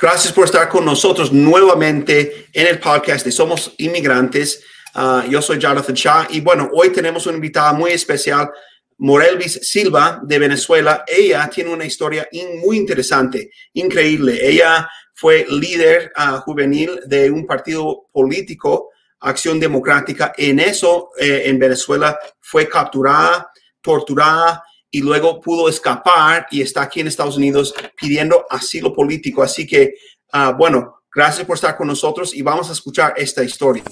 Gracias por estar con nosotros nuevamente en el podcast de Somos Inmigrantes. Ah, yo soy Jonathan Shah y bueno, hoy tenemos una invitada muy especial, Morelvis Silva de Venezuela. Ella tiene una historia muy interesante, increíble. Ella fue líder ah, juvenil de un partido político, Acción Democrática. En eso, eh, en Venezuela, fue capturada, torturada y luego pudo escapar y está aquí en Estados Unidos pidiendo asilo político. Así que, ah, bueno, gracias por estar con nosotros y vamos a escuchar esta historia.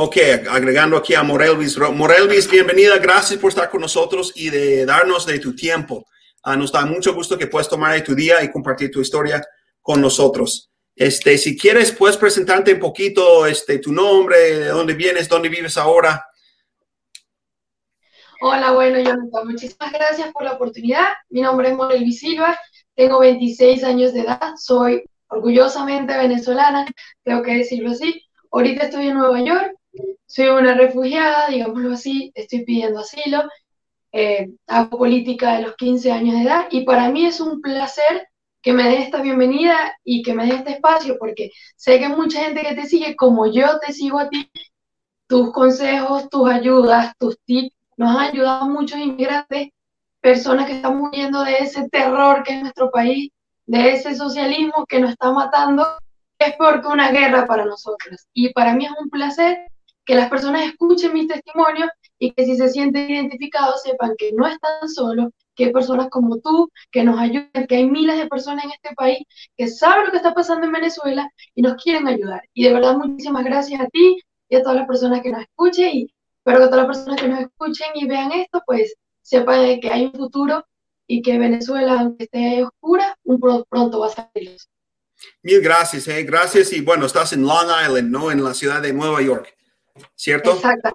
Ok, agregando aquí a Morelvis. Morelvis, bienvenida, gracias por estar con nosotros y de darnos de tu tiempo. Ah, nos da mucho gusto que puedas tomar de tu día y compartir tu historia con nosotros. Este, si quieres, puedes presentarte un poquito, este, tu nombre, de dónde vienes, dónde vives ahora. Hola, bueno, Jonathan, muchísimas gracias por la oportunidad. Mi nombre es Morelvis Silva, tengo 26 años de edad, soy orgullosamente venezolana, tengo que decirlo así. Ahorita estoy en Nueva York soy una refugiada, digámoslo así, estoy pidiendo asilo, eh, hago política de los 15 años de edad y para mí es un placer que me dé esta bienvenida y que me dé este espacio porque sé que mucha gente que te sigue como yo te sigo a ti, tus consejos, tus ayudas, tus tips, nos han ayudado muchos inmigrantes, personas que están muriendo de ese terror que es nuestro país, de ese socialismo que nos está matando, es porque una guerra para nosotros. Y para mí es un placer que las personas escuchen mis testimonios y que si se sienten identificados sepan que no están solos, que hay personas como tú que nos ayudan, que hay miles de personas en este país que saben lo que está pasando en Venezuela y nos quieren ayudar. Y de verdad muchísimas gracias a ti y a todas las personas que nos escuchen y espero que todas las personas que nos escuchen y vean esto pues sepan que hay un futuro y que Venezuela, aunque esté oscura, un pronto va a salir. Mil gracias, eh. gracias. Y bueno, estás en Long Island, ¿no? En la ciudad de Nueva York. ¿Cierto? Exacto.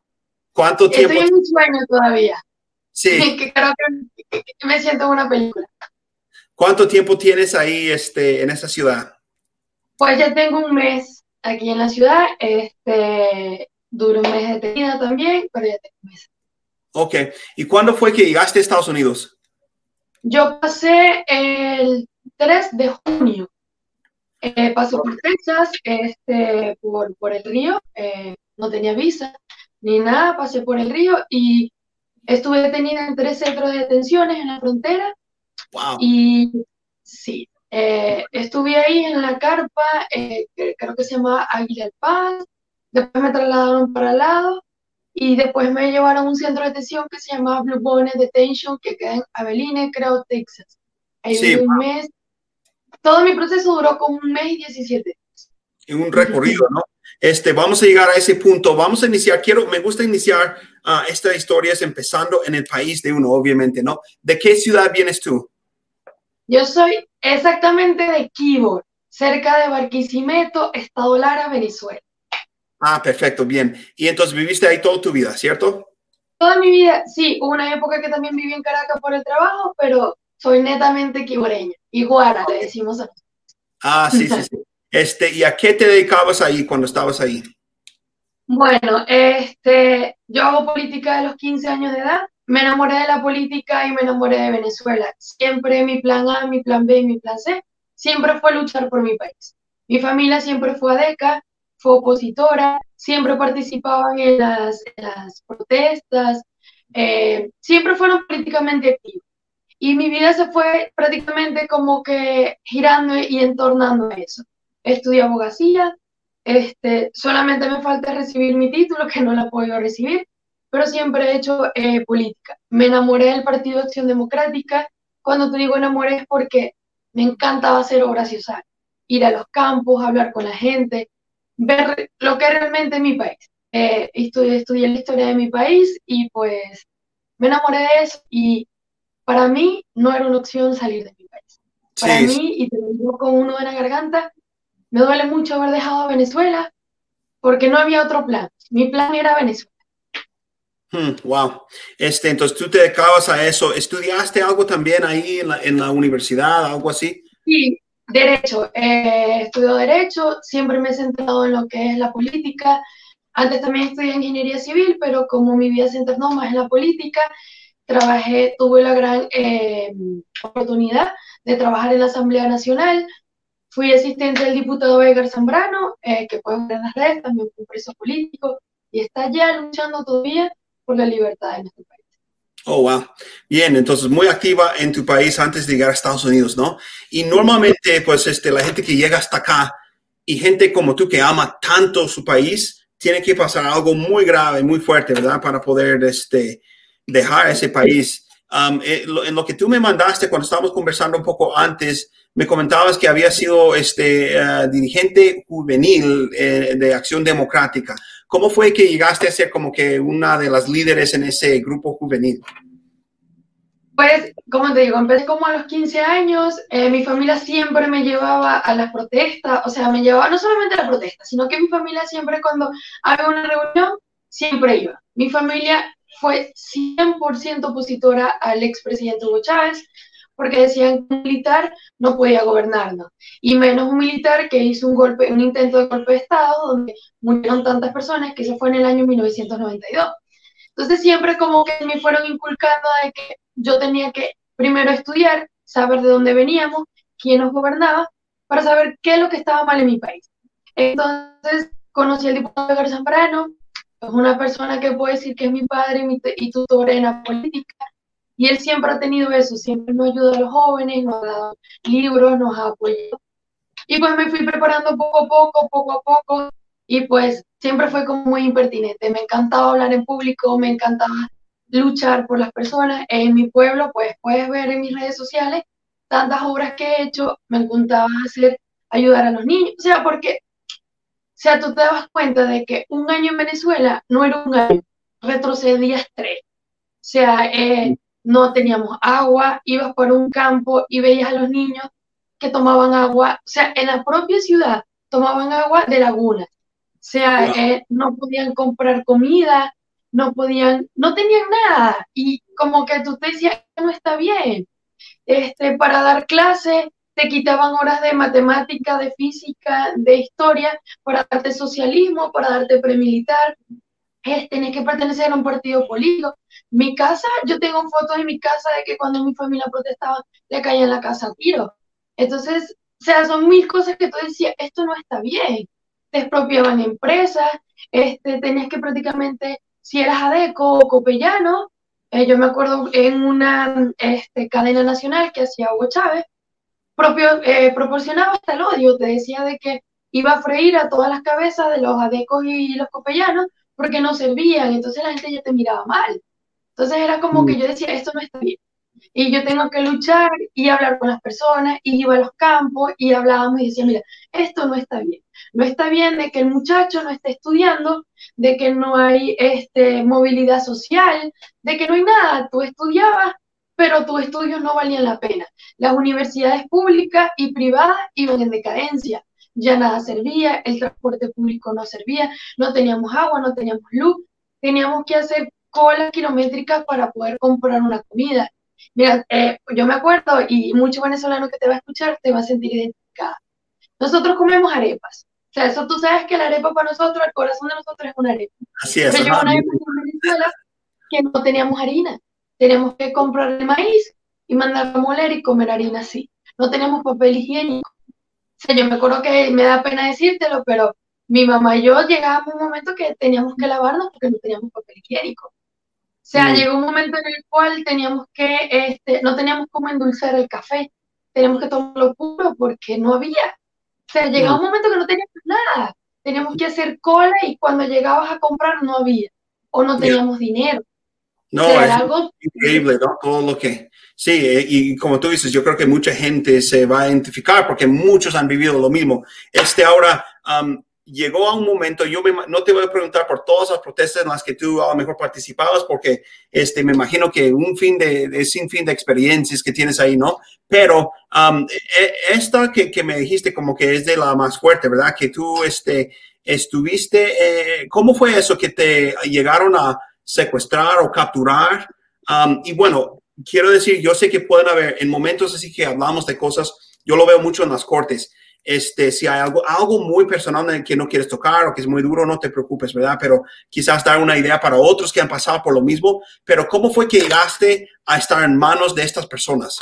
¿Cuánto tiempo? Estoy en un sueño todavía. Sí. que creo que, me siento en una película. ¿Cuánto tiempo tienes ahí este, en esa ciudad? Pues ya tengo un mes aquí en la ciudad. Este, duro un mes de detenida también, pero ya tengo un mes. Ok. ¿Y cuándo fue que llegaste a Estados Unidos? Yo pasé el 3 de junio. Eh, pasé por Texas, este, por, por el río, eh, no tenía visa ni nada, pasé por el río y estuve detenida en tres centros de detenciones en la frontera. Y sí, eh, estuve ahí en la carpa, eh, creo que se llama Águila del Paz, después me trasladaron para el lado y después me llevaron a un centro de detención que se llama Blue Bonnet Detention, que queda en Abilene, creo, Texas. Ahí un mes. Todo mi proceso duró como un mes y 17 días. En un recorrido, ¿no? Este, vamos a llegar a ese punto. Vamos a iniciar. Quiero, me gusta iniciar uh, esta historia empezando en el país de uno, obviamente, ¿no? ¿De qué ciudad vienes tú? Yo soy exactamente de Kibor, cerca de Barquisimeto, Estado Lara, Venezuela. Ah, perfecto, bien. Y entonces viviste ahí toda tu vida, ¿cierto? Toda mi vida, sí. Hubo una época que también viví en Caracas por el trabajo, pero soy netamente quiboreña. Iguara, le decimos a Ah, sí, sí, sí. Este, ¿Y a qué te dedicabas ahí cuando estabas ahí? Bueno, este, yo hago política de los 15 años de edad. Me enamoré de la política y me enamoré de Venezuela. Siempre mi plan A, mi plan B y mi plan C siempre fue luchar por mi país. Mi familia siempre fue ADECA, fue opositora, siempre participaban en las, protestas, eh, siempre fueron políticamente activos. Y mi vida se fue prácticamente como que girando y entornando a eso estudié abogacía, este, solamente me falta recibir mi título, que no la puedo recibir, pero siempre he hecho eh, política. Me enamoré del Partido Acción Democrática. Cuando te digo enamoré es porque me encantaba hacer obras sociales, ir a los campos, hablar con la gente, ver lo que es realmente mi país. Eh, estudié, estudié la historia de mi país y pues me enamoré de eso y para mí no era una opción salir de mi país. Para mí, y te lo digo con uno de la garganta, me duele mucho haber dejado a Venezuela porque no había otro plan. Mi plan era Venezuela. Hmm, wow. Este, entonces tú te dedicabas a eso. ¿Estudiaste algo también ahí en la, en la universidad, algo así? Sí, derecho. Eh, estudio derecho, siempre me he centrado en lo que es la política. Antes también estudié ingeniería civil, pero como mi vida se centró más en la política, trabajé, tuve la gran eh, oportunidad de trabajar en la Asamblea Nacional. Fui asistente del diputado Edgar Zambrano, eh, que pueden ver en las redes, también fue preso político, y está ya luchando todavía por la libertad en nuestro país. Oh, wow. Bien, entonces muy activa en tu país antes de llegar a Estados Unidos, ¿no? Y normalmente, pues, este, la gente que llega hasta acá y gente como tú que ama tanto su país, tiene que pasar algo muy grave, muy fuerte, ¿verdad? Para poder este, dejar ese país. Um, eh, en lo que tú me mandaste cuando estábamos conversando un poco antes, me comentabas que había sido este uh, dirigente juvenil eh, de Acción Democrática. ¿Cómo fue que llegaste a ser como que una de las líderes en ese grupo juvenil? Pues, como te digo, empecé como a los 15 años, eh, mi familia siempre me llevaba a las protestas, o sea, me llevaba no solamente a las protestas, sino que mi familia siempre cuando había una reunión, siempre iba. Mi familia fue 100% opositora al expresidente Hugo Chávez, porque decían que un militar no podía gobernarnos, y menos un militar que hizo un golpe, un intento de golpe de Estado donde murieron tantas personas que se fue en el año 1992. Entonces siempre como que me fueron inculcando de que yo tenía que primero estudiar, saber de dónde veníamos, quién nos gobernaba, para saber qué es lo que estaba mal en mi país. Entonces conocí al diputado Edgar Zambrano, es una persona que puedo decir que es mi padre y tutor en la política, y él siempre ha tenido eso, siempre nos ayuda a los jóvenes, nos ha dado libros, nos ha apoyado. Y pues me fui preparando poco a poco, poco a poco, y pues siempre fue como muy impertinente. Me encantaba hablar en público, me encantaba luchar por las personas. En mi pueblo, pues puedes ver en mis redes sociales tantas obras que he hecho, me encantaba hacer, ayudar a los niños, o sea, porque, o sea, tú te das cuenta de que un año en Venezuela no era un año, retrocedías tres. O sea, eh, no teníamos agua, ibas por un campo y veías a los niños que tomaban agua, o sea, en la propia ciudad tomaban agua de lagunas, o sea, eh, no podían comprar comida, no podían, no tenían nada, y como que tú te decías, no está bien, este, para dar clases te quitaban horas de matemática, de física, de historia, para darte socialismo, para darte premilitar, es, tenés que pertenecer a un partido político. Mi casa, yo tengo fotos en mi casa de que cuando mi familia protestaba, le caía en la casa a tiro. Entonces, o sea, son mil cosas que tú decías, esto no está bien. Te expropiaban empresas, este, tenías que prácticamente, si eras adeco o copellano, eh, yo me acuerdo en una este, cadena nacional que hacía Hugo Chávez, eh, proporcionaba hasta el odio, te decía de que iba a freír a todas las cabezas de los adecos y los copellanos porque no servían, entonces la gente ya te miraba mal. Entonces era como que mm. yo decía, esto no está bien. Y yo tengo que luchar y hablar con las personas, y iba a los campos y hablábamos y decía, mira, esto no está bien. No está bien de que el muchacho no esté estudiando, de que no hay este, movilidad social, de que no hay nada. Tú estudiabas, pero tus estudios no valían la pena. Las universidades públicas y privadas iban en decadencia ya nada servía, el transporte público no servía, no teníamos agua, no teníamos luz, teníamos que hacer colas kilométricas para poder comprar una comida. Mira, eh, yo me acuerdo, y mucho venezolano que te va a escuchar te va a sentir identificada. Nosotros comemos arepas. O sea, eso tú sabes que la arepa para nosotros, el corazón de nosotros es una arepa. Así es. Pero yo una época en Venezuela que no teníamos harina. Teníamos que comprar el maíz y mandar a moler y comer harina así. No teníamos papel higiénico yo me acuerdo que me da pena decírtelo, pero mi mamá y yo llegábamos a un momento que teníamos que lavarnos porque no teníamos papel higiénico. O sea, mm. llegó un momento en el cual teníamos que, este, no teníamos cómo endulzar el café, teníamos que tomarlo puro porque no había. O sea, llegaba mm. un momento que no teníamos nada, teníamos que hacer cola y cuando llegabas a comprar no había, o no teníamos dinero. No, es algo increíble, ¿no? Todo lo que, Sí, eh, y como tú dices, yo creo que mucha gente se va a identificar porque muchos han vivido lo mismo. Este ahora llegó a un momento, yo no te voy a preguntar por todas las protestas en las que tú a lo mejor participabas porque este, me imagino que un fin de, sin fin de experiencias que tienes ahí, ¿no? Pero e, esta que, que, me dijiste como que es de la más fuerte, ¿verdad? Que tú este, estuviste, eh, ¿cómo fue eso que te llegaron a secuestrar o capturar. Y bueno, quiero decir, yo sé que pueden haber en momentos así que hablamos de cosas, yo lo veo mucho en las cortes. Este, si hay algo, algo muy personal en el que no quieres tocar o que es muy duro, no te preocupes, ¿verdad? Pero quizás dar una idea para otros que han pasado por lo mismo. Pero ¿cómo fue que llegaste a estar en manos de estas personas?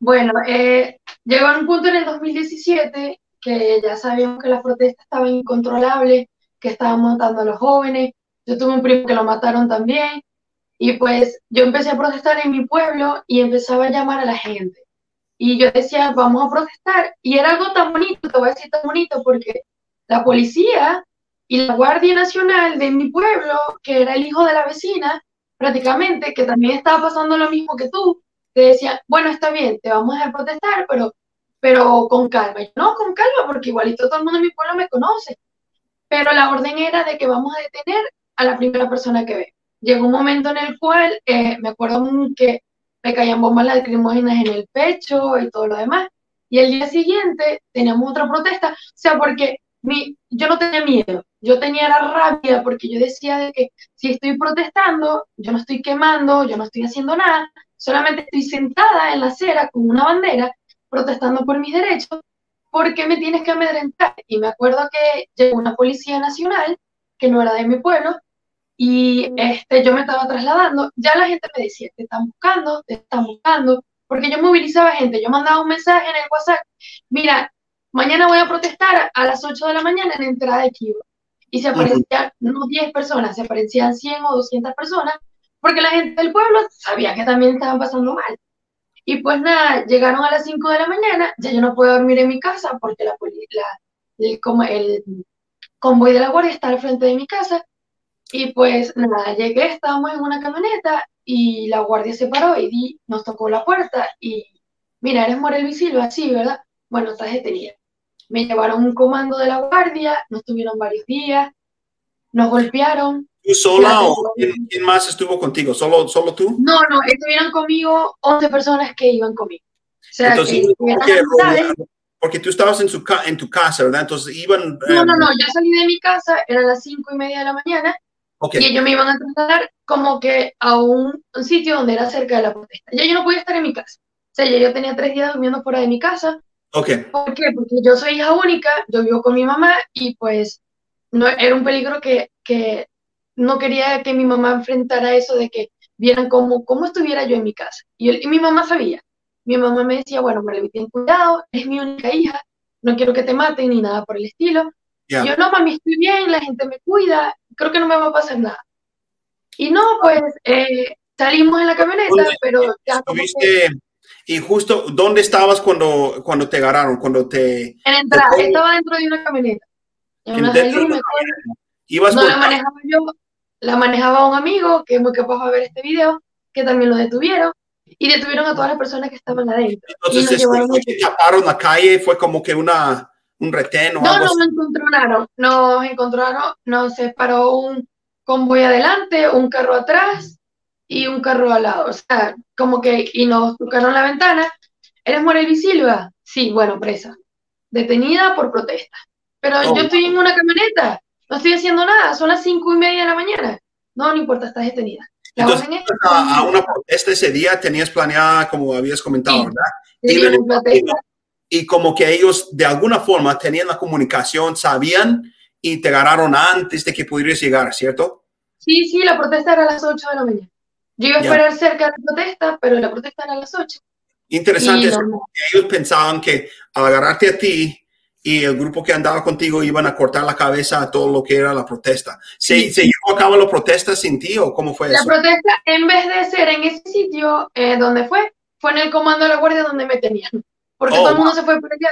Bueno, eh, llegó a un punto en el 2017 que ya sabíamos que la protesta estaba incontrolable, que estaban matando a los jóvenes. Yo tuve un primo que lo mataron también. Y pues yo empecé a protestar en mi pueblo y empezaba a llamar a la gente. Y yo decía, vamos a protestar. Y era algo tan bonito, te voy a decir tan bonito, porque la policía y la Guardia Nacional de mi pueblo, que era el hijo de la vecina, prácticamente, que también estaba pasando lo mismo que tú, te decían, bueno, está bien, te vamos a protestar, pero, pero con calma. no, con calma, porque igualito todo el mundo en mi pueblo me conoce. Pero la orden era de que vamos a detener a la primera persona que ve. Llegó un momento en el cual, eh, me acuerdo que me caían bombas lacrimógenas en el pecho y todo lo demás. Y el día siguiente teníamos otra protesta, o sea, porque mi, yo no tenía miedo, yo tenía la rabia porque yo decía de que si estoy protestando, yo no estoy quemando, yo no estoy haciendo nada, solamente estoy sentada en la acera con una bandera protestando por mis derechos, ¿por qué me tienes que amedrentar? Y me acuerdo que llegó una policía nacional, que no era de mi pueblo, y este, yo me estaba trasladando, ya la gente me decía, te están buscando, te están buscando, porque yo movilizaba gente, yo mandaba un mensaje en el WhatsApp, mira, mañana voy a protestar a las 8 de la mañana en la entrada de Kiva. Y se aparecían no 10 personas, se aparecían 100 o 200 personas, porque la gente del pueblo sabía que también estaban pasando mal. Y pues nada, llegaron a las 5 de la mañana, ya yo no puedo dormir en mi casa porque la, la el, como el convoy de la guardia está al frente de mi casa y pues nada, llegué, estábamos en una camioneta y la guardia se paró y di, nos tocó la puerta y, mira, eres Morel Visilva, sí, ¿verdad? Bueno, estás detenida. Me llevaron un comando de la guardia, nos tuvieron varios días, nos golpearon. ¿Tú sola o quién, más estuvo contigo? ¿Solo, ¿Solo tú? No, no, estuvieron conmigo 11 personas que iban conmigo. O sea, Entonces, porque tú estabas en, su, en tu casa, ¿verdad? Entonces iban... No, no, no, yo salí de mi casa, eran las cinco y media de la mañana, y ellos me iban a trasladar como que a un, sitio donde era cerca de la protesta. Ya yo no podía estar en mi casa. O sea, ya yo tenía tres días durmiendo fuera de mi casa. Okay. ¿Por qué? Porque yo soy hija única, yo vivo con mi mamá y pues no, era un peligro que, que no quería que mi mamá enfrentara eso de que vieran cómo, cómo estuviera yo en mi casa. Y, mi mamá sabía. Mi mamá me decía, bueno, Marley, ten cuidado, es mi única hija, no quiero que te maten ni nada por el estilo. Yo, no, mami, estoy bien, la gente me cuida, creo que no me va a pasar nada. Y no, pues eh, salimos en la camioneta, pero ya Y justo, ¿dónde estabas cuando, cuando te agarraron? Cuando te... En entrada, estaba dentro de una camioneta. En ¿Ibas no la manejaba yo, la manejaba un amigo que es muy capaz de ver este video, que también lo detuvieron, y detuvieron a todas las personas que estaban adentro. Entonces, y nos taparon la calle, fue como que una un retén o no, No, nos encontraron, nos encontraron, nos separó un convoy adelante, un carro atrás y un carro al lado. O sea, como que, y nos tocaron la ventana. ¿Eres Morel Silva? Sí, bueno, presa. Detenida por protesta. Pero yo oh. estoy en una camioneta, no estoy haciendo nada, son las cinco y media de la mañana. No, no importa, estás detenida. Entonces, a, una protesta ese día tenías planeada, como habías comentado, ¿verdad? Y como que ellos de alguna forma tenían la comunicación, sabían y te agarraron antes de que pudieras llegar, ¿cierto? Sí, sí, la protesta era a las 8 de la mañana. Yo iba a esperar cerca de la protesta, pero la protesta era a las 8. Interesante, es ellos pensaban que al agarrarte a ti y el grupo que andaba contigo iban a cortar la cabeza a todo lo que era la protesta. ¿Se, ¿se llevó a cabo la protesta sin ti o cómo fue eso? La protesta, en vez de ser en ese sitio eh, donde fue, fue en el comando de la guardia donde me tenían porque todo el oh, mundo se fue por allá.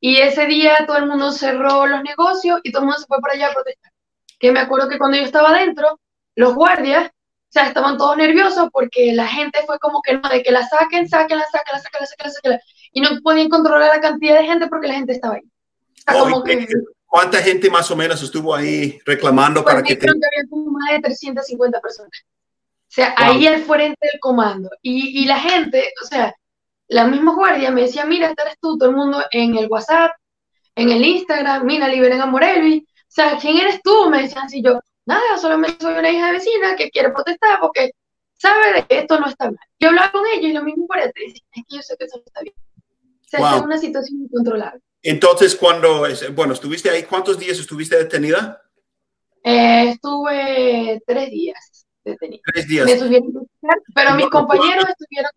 Y ese día todo el mundo cerró los negocios y todo el mundo se fue por allá a protestar. Que me acuerdo que cuando yo estaba adentro, los guardias, o sea, estaban todos nerviosos porque la gente fue como que no, de que la saquen, saquen, la saquen, la saquen, la saquen, la saquen. Y no podían controlar la cantidad de gente porque la gente estaba ahí. Oh, ¿Cuánta gente más o menos estuvo ahí reclamando para pues que te... que había como más de 350 personas. O sea, ahí al frente del comando. Y, y la gente, o sea, la misma guardia me decía, mira, este eres tú, todo el mundo en el WhatsApp, en el Instagram, mira, liberen a Morelvi. O sea, ¿quién eres tú? Me decían así yo, nada, solamente soy una hija de vecina que quiere protestar porque sabe de que esto no está mal. Yo hablaba con ellos y lo mismo por ti, es que yo sé que eso no está bien. O sea, es una situación incontrolable. Entonces, cuando, bueno, estuviste ahí, ¿cuántos días estuviste detenida? Eh, estuve tres días detenida. Tres días. Me subieron, pero mis compañeros estuvieron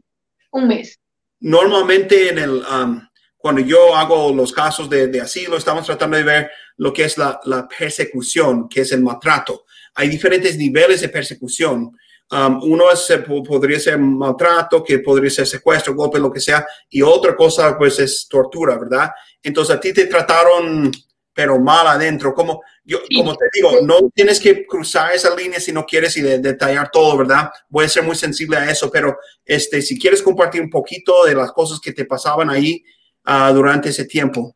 un mes. Normalmente en el, um, cuando yo hago los casos de, de, asilo, estamos tratando de ver lo que es la, persecución, que es el maltrato. Hay diferentes niveles de persecución. Um, uno es, eh, podría ser maltrato, que podría ser secuestro, golpe, lo que sea, y otra cosa pues es tortura, ¿verdad? Entonces a ti te trataron pero mal adentro. Como, yo, como te digo, no tienes que cruzar esa línea si no quieres y detallar todo, ¿verdad? Voy a ser muy sensible a eso, pero este, si quieres compartir un poquito de las cosas que te pasaban ahí uh, durante ese tiempo.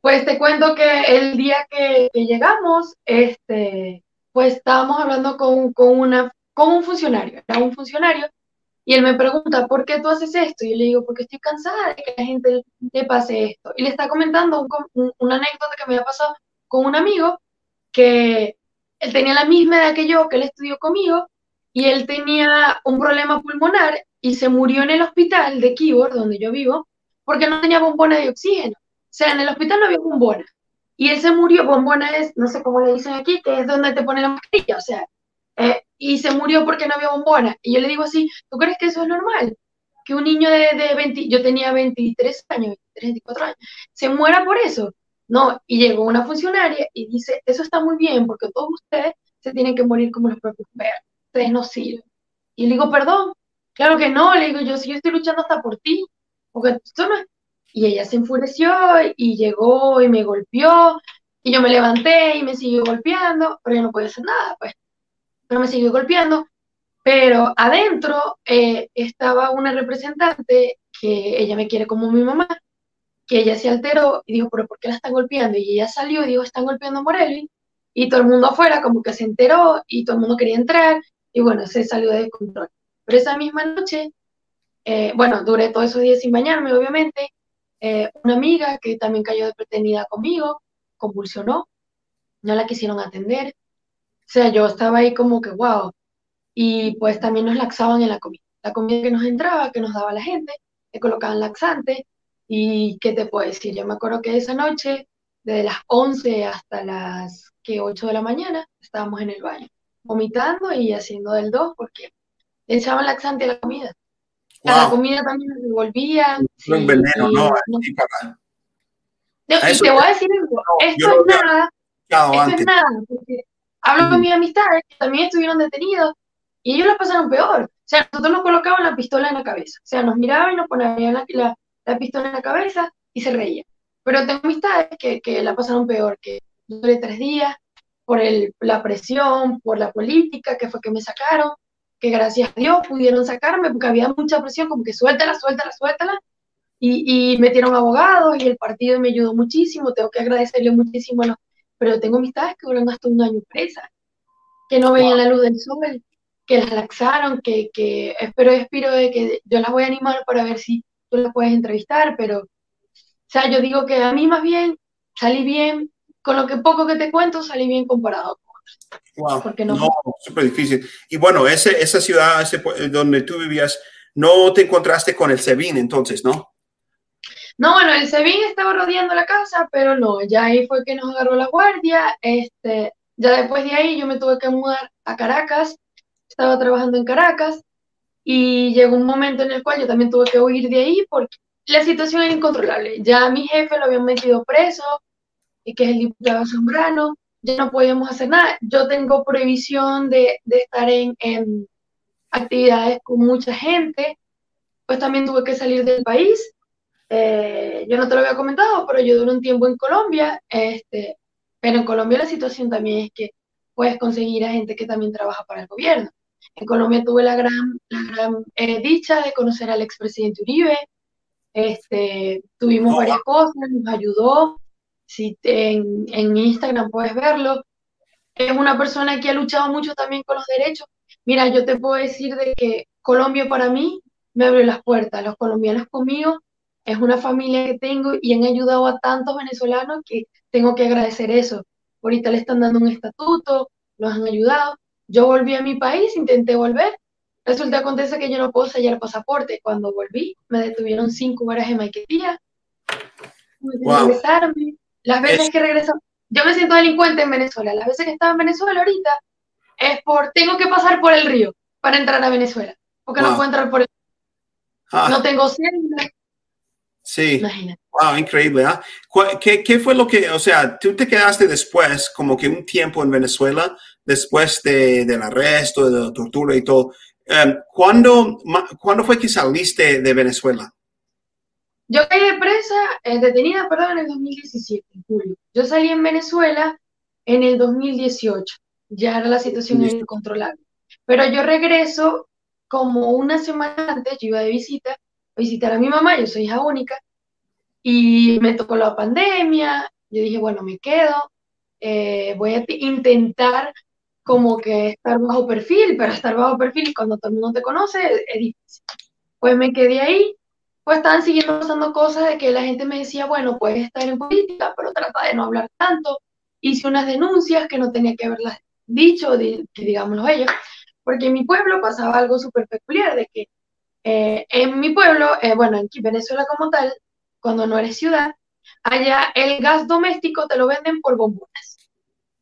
Pues te cuento que el día que, que llegamos, este, pues estábamos hablando con, con, una, con un funcionario, era un funcionario y él me pregunta, ¿por qué tú haces esto? Y yo le digo, porque estoy cansada de que la gente le pase esto. Y le está comentando un, una anécdota que me había pasado con un amigo que él tenía la misma edad que yo, que él estudió conmigo, y él tenía un problema pulmonar y se murió en el hospital de Keyboard, donde yo vivo, porque no tenía bombona de oxígeno. O sea, en el hospital no había bombona. Y él se murió, bombona es, no sé cómo le dicen aquí, que es donde te pone la mascarilla. O sea, eh, y se murió porque no había bombona. Y yo le digo así, ¿tú crees que eso es normal? Que un niño de, de 20, yo tenía 23 años, 23, 24 años, se muera por eso. No, y llegó una funcionaria y dice, eso está muy bien porque todos ustedes se tienen que morir como los propios perros, ustedes no sirven. Y le digo, perdón, claro que no, le digo yo, si yo estoy luchando hasta por ti, porque esto no. Y ella se enfureció y llegó y me golpeó y yo me levanté y me siguió golpeando, pero yo no podía hacer nada, pues pero me siguió golpeando. Pero adentro eh, estaba una representante que ella me quiere como mi mamá, que ella se alteró y dijo, pero ¿por qué la están golpeando? Y ella salió y dijo, están golpeando a Morelli. Y todo el mundo afuera como que se enteró y todo el mundo quería entrar y bueno, se salió de control. Pero esa misma noche, eh, bueno, duré todos esos días sin bañarme, obviamente. Eh, una amiga que también cayó de pretenida conmigo, convulsionó, no la quisieron atender, o sea, yo estaba ahí como que, wow. Y pues también nos laxaban en la comida. La comida que nos entraba, que nos daba la gente, le colocaban laxante. Y qué te puedo decir, yo me acuerdo que esa noche, desde las 11 hasta las que 8 de la mañana, estábamos en el baño, vomitando y haciendo del 2 porque le echaban laxante a la comida. A la comida también nos devolvía. un veneno, no, y te voy a decir algo, esto es nada, esto es nada, porque Hablo con mis amistades que también estuvieron detenidos y ellos la pasaron peor. O sea, nosotros nos colocaban la pistola en la cabeza. O sea, nos miraban y nos ponían la, la, pistola en la cabeza y se reían. Pero tengo amistades que, que la pasaron peor, que duré tres días por el, la presión, por la política, que fue que me sacaron, que gracias a Dios pudieron sacarme porque había mucha presión, como que suéltala, suéltala, suéltala. Y, y metieron abogados y el partido me ayudó muchísimo. Tengo que agradecerle muchísimo a los pero tengo amistades que duran hasta un año presa, que no veían la luz del sol, que las laxaron, que, que espero y espero de que yo las voy a animar para ver si tú las puedes entrevistar, pero, o sea, yo digo que a mí más bien salí bien, con lo que poco que te cuento, salí bien comparado con otros. Wow, Porque no, no súper difícil. Y bueno, ese, esa ciudad ese, donde tú vivías, no te encontraste con el SEBIN entonces, ¿no? No, bueno, el SEBIN estaba rodeando la casa, pero no, ya ahí fue que nos agarró la guardia. Este, ya después de ahí yo me tuve que mudar a Caracas, estaba trabajando en Caracas y llegó un momento en el cual yo también tuve que huir de ahí porque la situación era incontrolable. Ya mi jefe lo habían metido preso, que es el diputado Zambrano, ya no podíamos hacer nada. Yo tengo prohibición de, de estar en, en actividades con mucha gente, pues también tuve que salir del país eh, yo no te lo había comentado, pero yo duré un tiempo en Colombia, este, pero en Colombia la situación también es que puedes conseguir a gente que también trabaja para el gobierno. En Colombia tuve la gran, la gran eh, dicha de conocer al expresidente Uribe, este, tuvimos varias cosas, nos ayudó, si en, en Instagram puedes verlo, es una persona que ha luchado mucho también con los derechos. Mira, yo te puedo decir de que Colombia para mí me abrió las puertas, los colombianos conmigo es una familia que tengo y han ayudado a tantos venezolanos que tengo que agradecer eso. Ahorita le están dando un estatuto, nos han ayudado. Yo volví a mi país, intenté volver. Resulta acontece que yo no puedo sellar pasaporte. Cuando volví, me detuvieron cinco horas en Maiquetía. Wow. Las veces que regreso, yo me siento delincuente en Venezuela. Las veces que estaba en Venezuela ahorita es por, tengo que pasar por el río para entrar a Venezuela, porque no puedo entrar por el ah. No tengo cédula. Sí. Wow, increíble. ¿ah? ¿Qué, ¿Qué, fue lo que, o sea, tú te quedaste después, como que un tiempo en Venezuela, después de, del arresto, de la tortura y todo? Um, ¿cuándo, ¿Cuándo fue que saliste de Venezuela? Yo caí presa, eh, detenida, perdón, en el 2017, en julio. Yo salí en Venezuela en el 2018. Ya era la situación incontrolable. Pero yo regreso como una semana antes, yo iba de visita, a visitar a mi mamá, yo soy hija única, y me tocó la pandemia, yo dije, bueno, me quedo, eh, voy a intentar como que estar bajo perfil, pero estar bajo perfil cuando todo el mundo te conoce es difícil. Pues me quedé ahí, pues estaban siguiendo pasando cosas de que la gente me decía, bueno, puedes estar en política, pero trata de no hablar tanto. Hice unas denuncias que no tenía que haberlas dicho, digámoslo ellos, porque en mi pueblo pasaba algo súper peculiar, de que eh, en mi pueblo, eh, bueno, en Venezuela como tal, cuando no eres ciudad, allá el gas doméstico te lo venden por bombonas.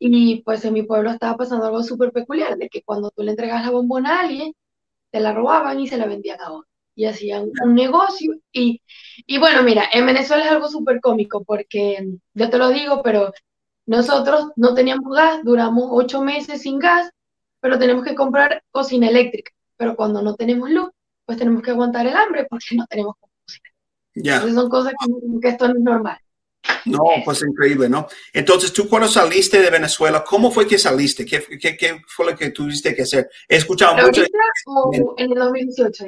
Y pues en mi pueblo estaba pasando algo súper peculiar, de que cuando tú le entregas la bombona a alguien, te la robaban y se la vendían a otro. Y hacían un negocio. Y, y bueno, mira, en Venezuela es algo súper cómico, porque yo te lo digo, pero nosotros no teníamos gas, duramos ocho meses sin gas, pero tenemos que comprar cocina eléctrica. Pero cuando no tenemos luz, pues tenemos que aguantar el hambre porque no tenemos cocina. Ya. Entonces son cosas que, que esto no es normal. No, pues increíble, ¿no? Entonces, tú cuando saliste de Venezuela, ¿cómo fue que saliste? ¿Qué, qué, qué fue lo que tuviste que hacer? He escuchado mucho. en el 2018?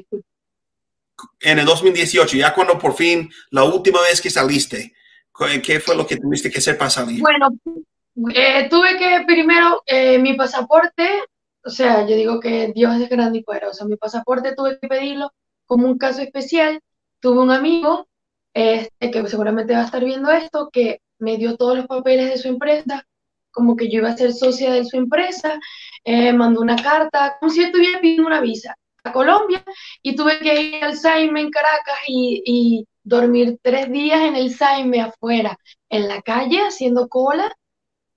En el 2018, ya cuando por fin, la última vez que saliste, ¿qué fue lo que tuviste que hacer para salir? Bueno, eh, tuve que primero, eh, mi pasaporte, o sea, yo digo que Dios es grande y poderoso, mi pasaporte tuve que pedirlo como un caso especial. Tuve un amigo este, que seguramente va a estar viendo esto, que me dio todos los papeles de su empresa, como que yo iba a ser socia de su empresa, eh, mandó una carta, como si estuviera pidiendo una visa a Colombia y tuve que ir al Saime en Caracas y, dormir tres días en el Saime afuera, en la calle, haciendo cola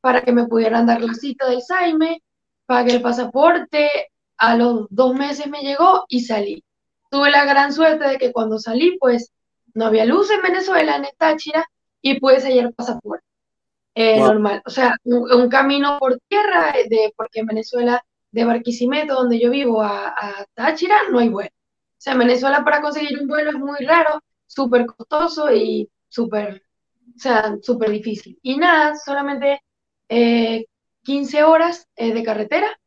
para que me pudieran dar la cita del Saime, pagué el pasaporte, a los dos meses me llegó y salí. Tuve la gran suerte de que cuando salí, pues no había luz en Venezuela, en Táchira, y puedes hallar pasaporte. Eh, normal. O sea, un, camino por tierra, de, porque en Venezuela, de Barquisimeto, donde yo vivo, a, Táchira, no hay vuelo. O sea, en Venezuela para conseguir un vuelo es muy raro, súper costoso y súper, o sea, súper difícil. Y nada, solamente 15 eh, horas eh, de carretera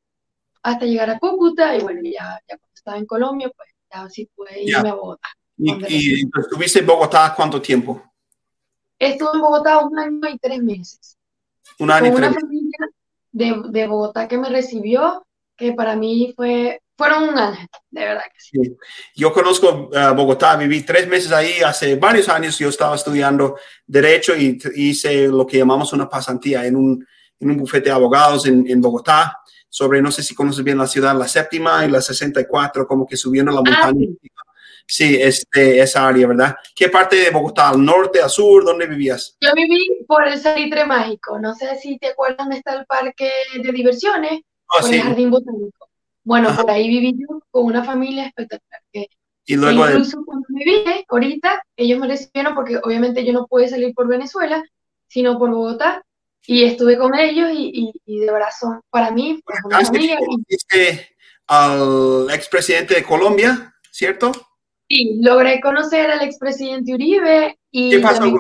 hasta llegar a Cúcuta y bueno, ya, ya cuando estaba en Colombia, pues ya sí pude irme a Bogotá. ¿Y, estuviste en Bogotá cuánto tiempo? Estuve en Bogotá un año y tres meses. Un año y tres meses. De, de, Bogotá que me recibió, que para mí fue, fueron un ángel, de verdad que sí. Yo conozco uh, Bogotá, viví tres meses ahí hace varios años. Yo estaba estudiando Derecho y hice lo que llamamos una pasantía en un, en un bufete de abogados en, en Bogotá sobre, no sé si conoces bien la ciudad, la séptima y la 64, como que subiendo la ah, montaña. Sí, este, esa área, ¿verdad? ¿Qué parte de Bogotá? ¿Al norte, al sur? ¿Dónde vivías? Yo viví por el Salitre Mágico. No sé si te acuerdas dónde está el parque de diversiones oh, el Jardín Botánico. Bueno, por ahí viví yo con una familia espectacular. y luego incluso cuando me vine, ahorita, ellos me recibieron porque obviamente yo no pude salir por Venezuela, sino por Bogotá. Y estuve con ellos y, y, de verdad son, para mí, pues, una familia. al expresidente de Colombia, ¿cierto? Sí, logré conocer al expresidente Uribe y... ¿Qué pasó? un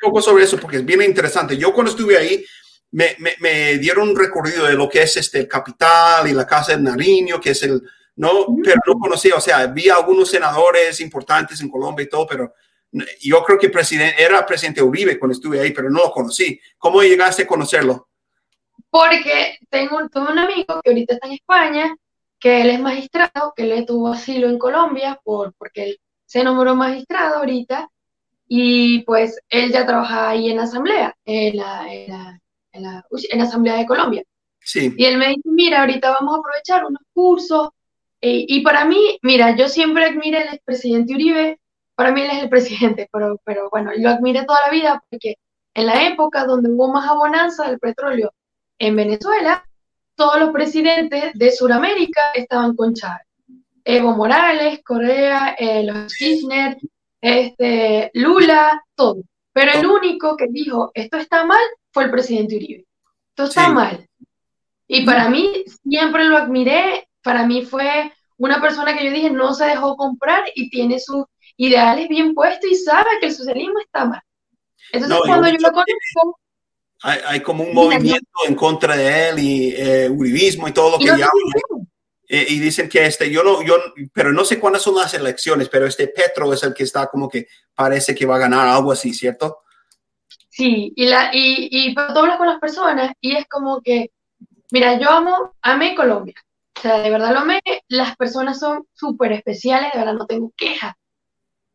poco sobre eso porque es bien interesante. Yo cuando estuve ahí me, me, dieron un recorrido de lo que es este, el capital y la casa de Nariño, que es el... No, pero no conocía, o sea, vi algunos senadores importantes en Colombia y todo, pero yo creo que presidente, era presidente Uribe cuando estuve ahí, pero no lo conocí. ¿Cómo llegaste a conocerlo? Porque tengo, tengo un amigo que ahorita está en España que él es magistrado, que él tuvo asilo en Colombia por, porque él se nombró magistrado ahorita y pues él ya trabaja ahí en la asamblea, en la, en la, en la, Asamblea de Colombia. Sí. Y él me dice, mira, ahorita vamos a aprovechar unos cursos. eh, y para mí, mira, yo siempre admiré al expresidente Uribe, para mí él es el presidente, pero, pero bueno, lo admiré toda la vida porque en la época donde hubo más abonanza del petróleo en Venezuela, todos los presidentes de Sudamérica estaban con Chávez. Evo Morales, Correa, eh, los Kirchner, este, Lula, todo. Pero el único que dijo esto está mal fue el presidente Uribe. Esto está Sí. mal. Y para mí, siempre lo admiré. Para mí fue una persona que yo dije no se dejó comprar y tiene sus ideales bien puestos y sabe que el socialismo está mal. Entonces, No, cuando yo lo conozco, Hay, hay como un movimiento en contra de él y eh, uribismo y todo lo que digo, Eh, y dicen que este, yo no, yo, pero no sé cuándo son las elecciones, pero este Petro es el que está como que parece que va a ganar algo así, ¿cierto? Sí, y, la, y, y tú hablas con las personas y es como que, mira, yo amo, amé Colombia. O sea, de verdad lo amé. Las personas son súper especiales, de verdad no tengo quejas.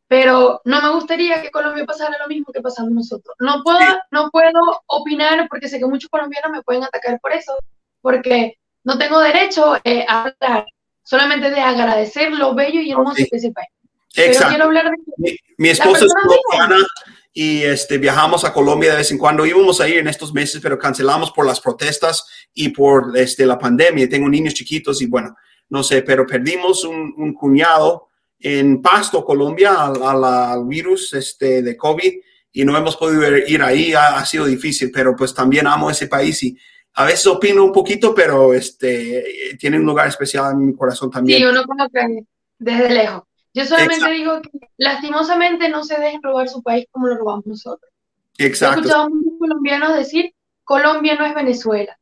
Pero no me gustaría que Colombia pasara lo mismo que pasamos nosotros. No puedo, no puedo opinar porque sé que muchos colombianos me pueden atacar por eso, porque no tengo derecho eh, a hablar, solamente de agradecer lo bello y hermoso Sí. que es ese país. Pero Exacto. quiero hablar de Mi, mi esposa es colombiana y este, viajamos a Colombia de vez en cuando. Íbamos a ir en estos meses, pero cancelamos por las protestas y por este, la pandemia. Tengo niños chiquitos y bueno, no sé, pero perdimos un, un cuñado en Pasto, Colombia, al, al- al virus este, de COVID y no hemos podido ir, ahí. Ha, ha sido difícil, pero pues también amo ese país y a veces opino un poquito, pero este, tiene un lugar especial en mi corazón también. Sí, uno como que desde lejos. Yo solamente Exacto. digo que lastimosamente no se dejen robar su país como lo robamos nosotros. He Exacto. escuchado a muchos colombianos decir, Colombia no es Venezuela.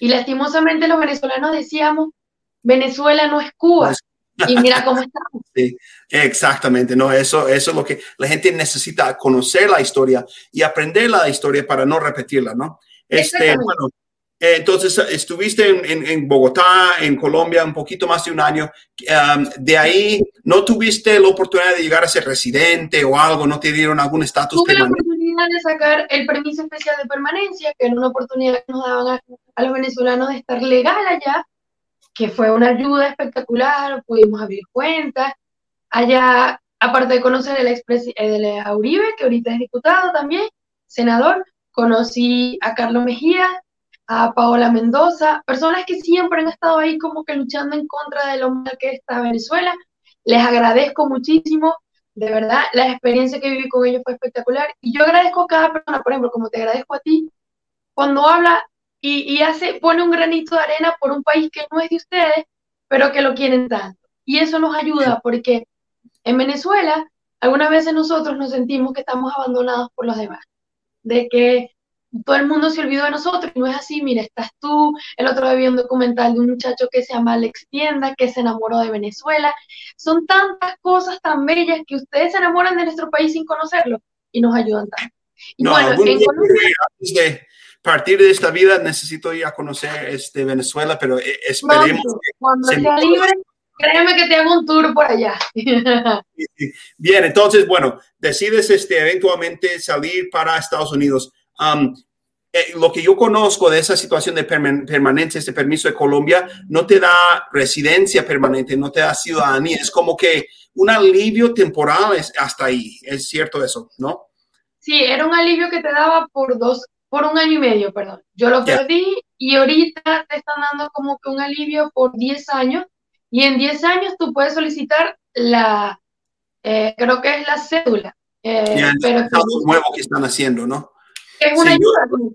Y lastimosamente los venezolanos decíamos, Venezuela no es Cuba. Y mira cómo estamos. Sí, exactamente, no, eso, eso es lo que la gente necesita conocer la historia y aprender la historia para no repetirla, ¿no? Este, bueno, eh, entonces estuviste en, en- en Bogotá, en Colombia, un poquito más de un año. Um, de ahí, ¿no tuviste la oportunidad de llegar a ser residente o algo? ¿No te dieron algún estatus Tuve la oportunidad de sacar el permiso especial de permanencia, que era una oportunidad que nos daban a, a los venezolanos de estar legal allá, que fue una ayuda espectacular, pudimos abrir cuentas. Allá, aparte de conocer el expresi- el a Uribe, que ahorita es diputado también, senador, conocí a Carlos Mejía, a Paola Mendoza, personas que siempre han estado ahí como que luchando en contra de lo mal que está Venezuela. Les agradezco muchísimo de verdad, la experiencia que viví con ellos fue espectacular. Y yo agradezco a cada persona, por ejemplo, como te agradezco a ti, cuando habla y, y hace, pone un granito de arena por un país que no es de ustedes, pero que lo quieren tanto. Y eso nos ayuda porque en Venezuela, algunas veces nosotros nos sentimos que estamos abandonados por los demás, de que todo el mundo se olvidó de nosotros y no es así. Mira, estás tú. El otro día vi un documental de un muchacho que se llama Alex Tienda, que se enamoró de Venezuela. Son tantas cosas tan bellas que ustedes se enamoran de nuestro país sin conocerlo y nos ayudan tanto. Y No, bueno, en Colombia, partir de esta vida necesito ir a conocer este, Venezuela, pero eh, esperemos pronto, cuando se sea libre, créeme que te hago un tour por allá. Bien, entonces, bueno, decides este, eventualmente salir para Estados Unidos. Um, eh, lo que yo conozco de esa situación de perman- permanencia, este permiso de Colombia, no te da residencia permanente, no te da ciudadanía. Es como que un alivio temporal es hasta ahí. Es cierto eso, ¿no? Sí, era un alivio que te daba por dos, por un año y medio, perdón. Yo lo Ya. perdí y ahorita te están dando como que un alivio por 10 años y en 10 años tú puedes solicitar la, eh, creo que es la cédula, eh, Ya, pero es nuevo que están haciendo, ¿no? es una Sí, yo- ayuda.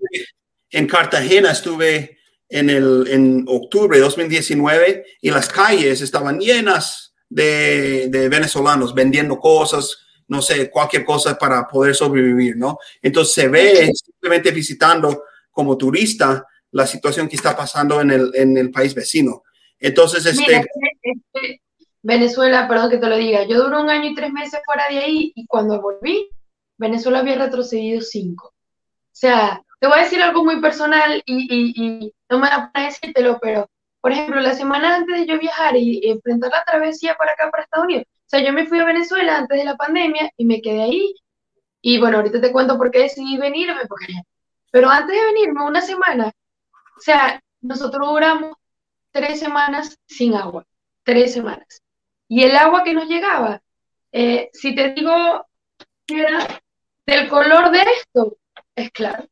En Cartagena estuve en, el, en octubre de 2019 y las calles estaban llenas de, de venezolanos vendiendo cosas, no sé, cualquier cosa para poder sobrevivir, ¿no? Entonces se ve simplemente visitando como turista la situación que está pasando en el, en el país vecino. Entonces, este, Mira, este, Venezuela, perdón que te lo diga, yo duré un año y tres meses fuera de ahí y cuando volví, Venezuela había retrocedido cinco. O sea, te voy a decir algo muy personal y, y, y no me da para decírtelo, pero, por ejemplo, la semana antes de yo viajar y, enfrentar la travesía para acá, para Estados Unidos, sea, yo me fui a Venezuela antes de la pandemia y me quedé ahí. Y bueno, ahorita te cuento por qué decidí venirme, porque, pero antes de venirme, una semana, o sea, nosotros duramos tres semanas sin agua, tres semanas. Y el agua que nos llegaba, eh, si te digo que era del color de esto, es claro.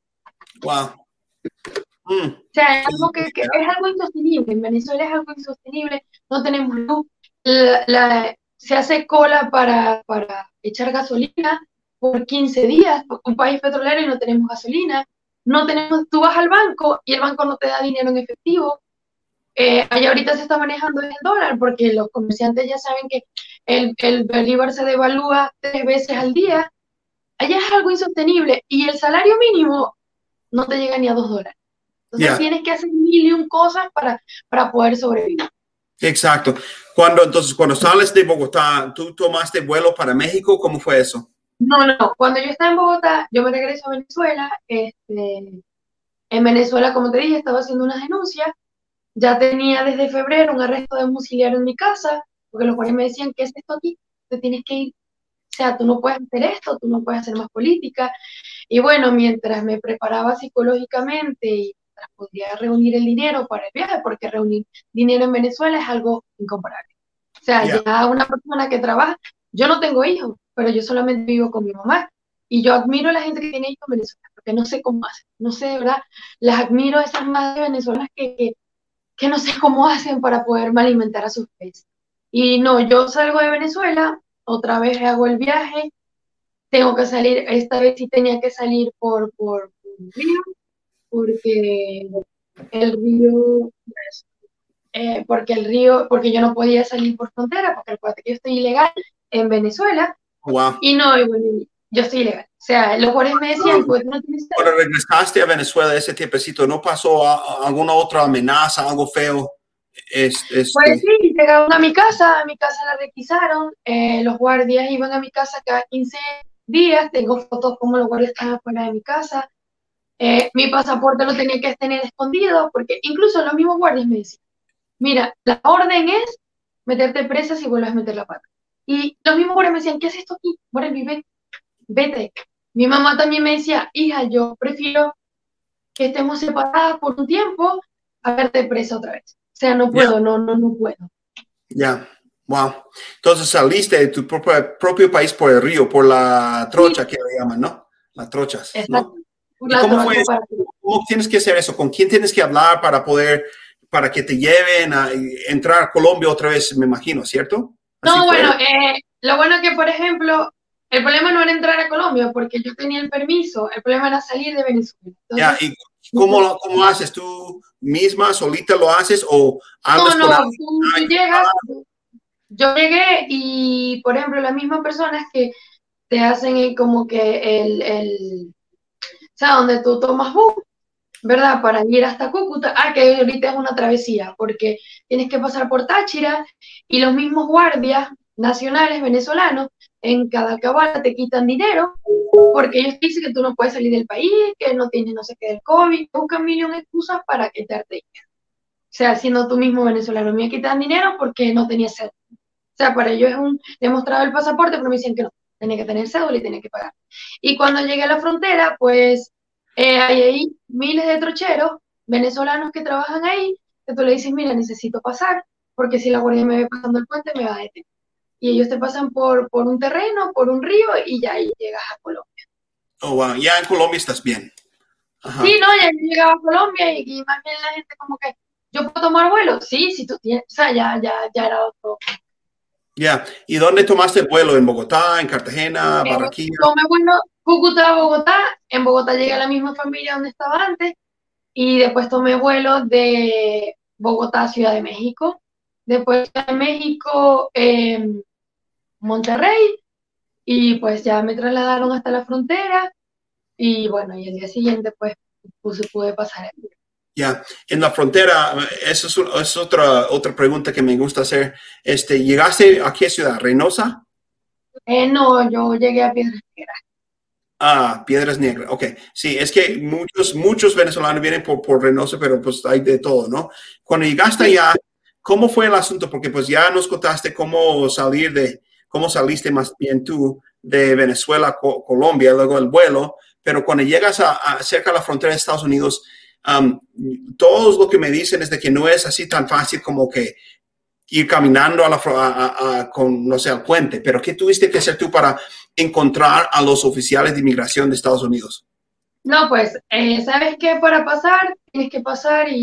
Wow. Mm. O sea, es algo que, es algo insostenible. En Venezuela es algo insostenible. No tenemos luz. Se hace cola para, para echar gasolina por 15 días. Un país petrolero y no tenemos gasolina. No tenemos, tú vas al banco y el banco no te da dinero en efectivo. Eh, allá ahorita se está manejando el dólar porque los comerciantes ya saben que el, el bolívar se devalúa tres veces al día. Allá es algo insostenible y el salario mínimo no te llega ni a dos dólares. Entonces tienes que hacer mil y un cosas para, para poder sobrevivir. Exacto. Cuando, entonces, cuando sales de Bogotá, ¿tú tomaste vuelo para México? ¿Cómo fue eso? No, no. Cuando yo estaba en Bogotá, yo me regreso a Venezuela. Este, en Venezuela, como te dije, estaba haciendo una denuncia. Ya tenía desde febrero un arresto de domiciliario en mi casa, porque los cuales me decían, ¿qué es esto aquí? Te tienes que ir. O sea, tú no puedes hacer esto, tú no puedes hacer más política. Y bueno, mientras me preparaba psicológicamente y podría reunir el dinero para el viaje, porque reunir dinero en Venezuela es algo incomparable. O sea, ya una persona que trabaja, yo no tengo hijos, pero yo solamente vivo con mi mamá. Y yo admiro a la gente que tiene hijos en Venezuela, porque no sé cómo hacen. No sé, de verdad, las admiro a esas madres venezolanas que, que, no sé cómo hacen para poder alimentar a sus peces. Y no, yo salgo de Venezuela, otra vez hago el viaje, tengo que salir, esta vez sí tenía que salir por, por, por río, porque el río, eh, porque el río, porque yo no podía salir por frontera, porque recuerda que yo estoy ilegal en Venezuela. Y no, yo estoy ilegal. O sea, los guardias me decían, pues no tienes... Cuando regresaste a Venezuela ese tiempecito, ¿no pasó alguna otra amenaza, algo feo? Es, Pues sí, llegaron a mi casa, a mi casa la requisaron, eh, los guardias iban a mi casa cada 15 días, tengo fotos como los guardias estaban fuera de mi casa, eh, mi pasaporte lo tenía que tener escondido, porque incluso los mismos guardias me decían, mira, la orden es meterte presa si vuelves a meter la pata. Y los mismos guardias me decían, ¿qué haces esto aquí? Bueno, vete, vete. Mi mamá también me decía, hija, yo prefiero que estemos separadas por un tiempo a verte presa otra vez. O sea, no puedo, no, no, no puedo. Ya, wow. Entonces saliste de tu propio, propio país por el río, por la trocha que le llaman, ¿no? Las trochas. ¿no? Cómo fue ¿Cómo tienes que hacer eso? ¿Con quién tienes que hablar para poder, para que te lleven a entrar a Colombia otra vez, me imagino, ¿cierto? no, bueno, eh, lo bueno que, por ejemplo, el problema no era entrar a Colombia porque yo tenía el permiso, el problema era salir de Venezuela. ya, ¿y cómo, cómo haces? ¿Tú misma, solita lo haces o hablas No, no, tú, llegas, yo llegué y, por ejemplo, las mismas personas que te hacen como que el o sea, donde tú tomas bus, ¿verdad? Para ir hasta Cúcuta. Ah, que ahorita es una travesía, porque tienes que pasar por Táchira y los mismos guardias nacionales venezolanos en cada cabala te quitan dinero porque ellos dicen que tú no puedes salir del país, que no tienes no sé qué del COVID, buscan mil excusas para quitarte dinero. O sea, siendo tú mismo venezolano, me quitan dinero porque no tenía cédula. O sea, para ellos es un demostrado el pasaporte, pero me dicen que no tenía que tener cédula y tenía que pagar. Y cuando llegué a la frontera, pues eh, hay ahí miles de trocheros venezolanos que trabajan ahí, que tú le dices, mira, necesito pasar, porque si la guardia me ve pasando el puente, me va a detener. Y ellos te pasan por, por un terreno, por un río, y ya ahí llegas a Colombia. Oh, wow, ya en Colombia estás bien. Sí, no, ya llegaba a Colombia y, más bien la gente como que, ¿yo puedo tomar vuelo? Sí, si tú tienes, o sea, ya, ya, ya era otro, ya, ¿y dónde tomaste el vuelo? ¿En Bogotá, en Cartagena, eh, Barranquilla? Tomé vuelo Cúcuta, Bogotá. En Bogotá llegué a la misma familia donde estaba antes. Y después tomé vuelo de Bogotá a Ciudad de México. Después de México, Monterrey. Y pues ya me trasladaron hasta la frontera. Y bueno, y el día siguiente, pues, pude pasar el ya, en la frontera, eso es, otra, otra pregunta que me gusta hacer. Este, ¿Llegaste a qué ciudad? ¿Reynosa? Eh, no, yo llegué a Piedras Negras. Ah, Piedras Negras, ok. Sí, es que muchos, muchos venezolanos vienen por, por Reynosa, pero pues hay de todo, ¿no? Cuando llegaste allá, ¿cómo fue el asunto? Porque pues ya nos contaste cómo salir de, cómo saliste más bien tú de Venezuela a Colombia, luego el vuelo, pero cuando llegas a, a cerca de la frontera de Estados Unidos, um, todos lo que me dicen es de que no es así tan fácil como que ir caminando a la, con, no sé, al puente, pero ¿qué tuviste que hacer tú para encontrar a los oficiales de inmigración de Estados Unidos? No, pues, eh, ¿sabes qué? Para pasar, tienes que pasar y,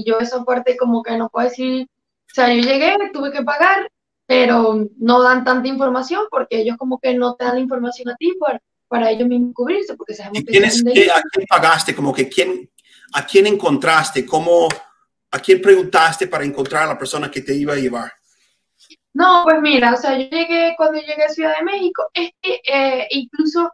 y yo esa parte como que no puedo decir, o sea, yo llegué, tuve que pagar, pero no dan tanta información porque ellos como que no te dan la información a ti por, para ellos mismos cubrirse, porque sabemos ¿Y quién es, que, ¿A quién pagaste? Como que quién, ¿a quién encontraste? ¿Cómo, ¿A quién preguntaste para encontrar a la persona que te iba a llevar? No, pues mira, o sea, yo llegué cuando llegué a Ciudad de México, es que eh, incluso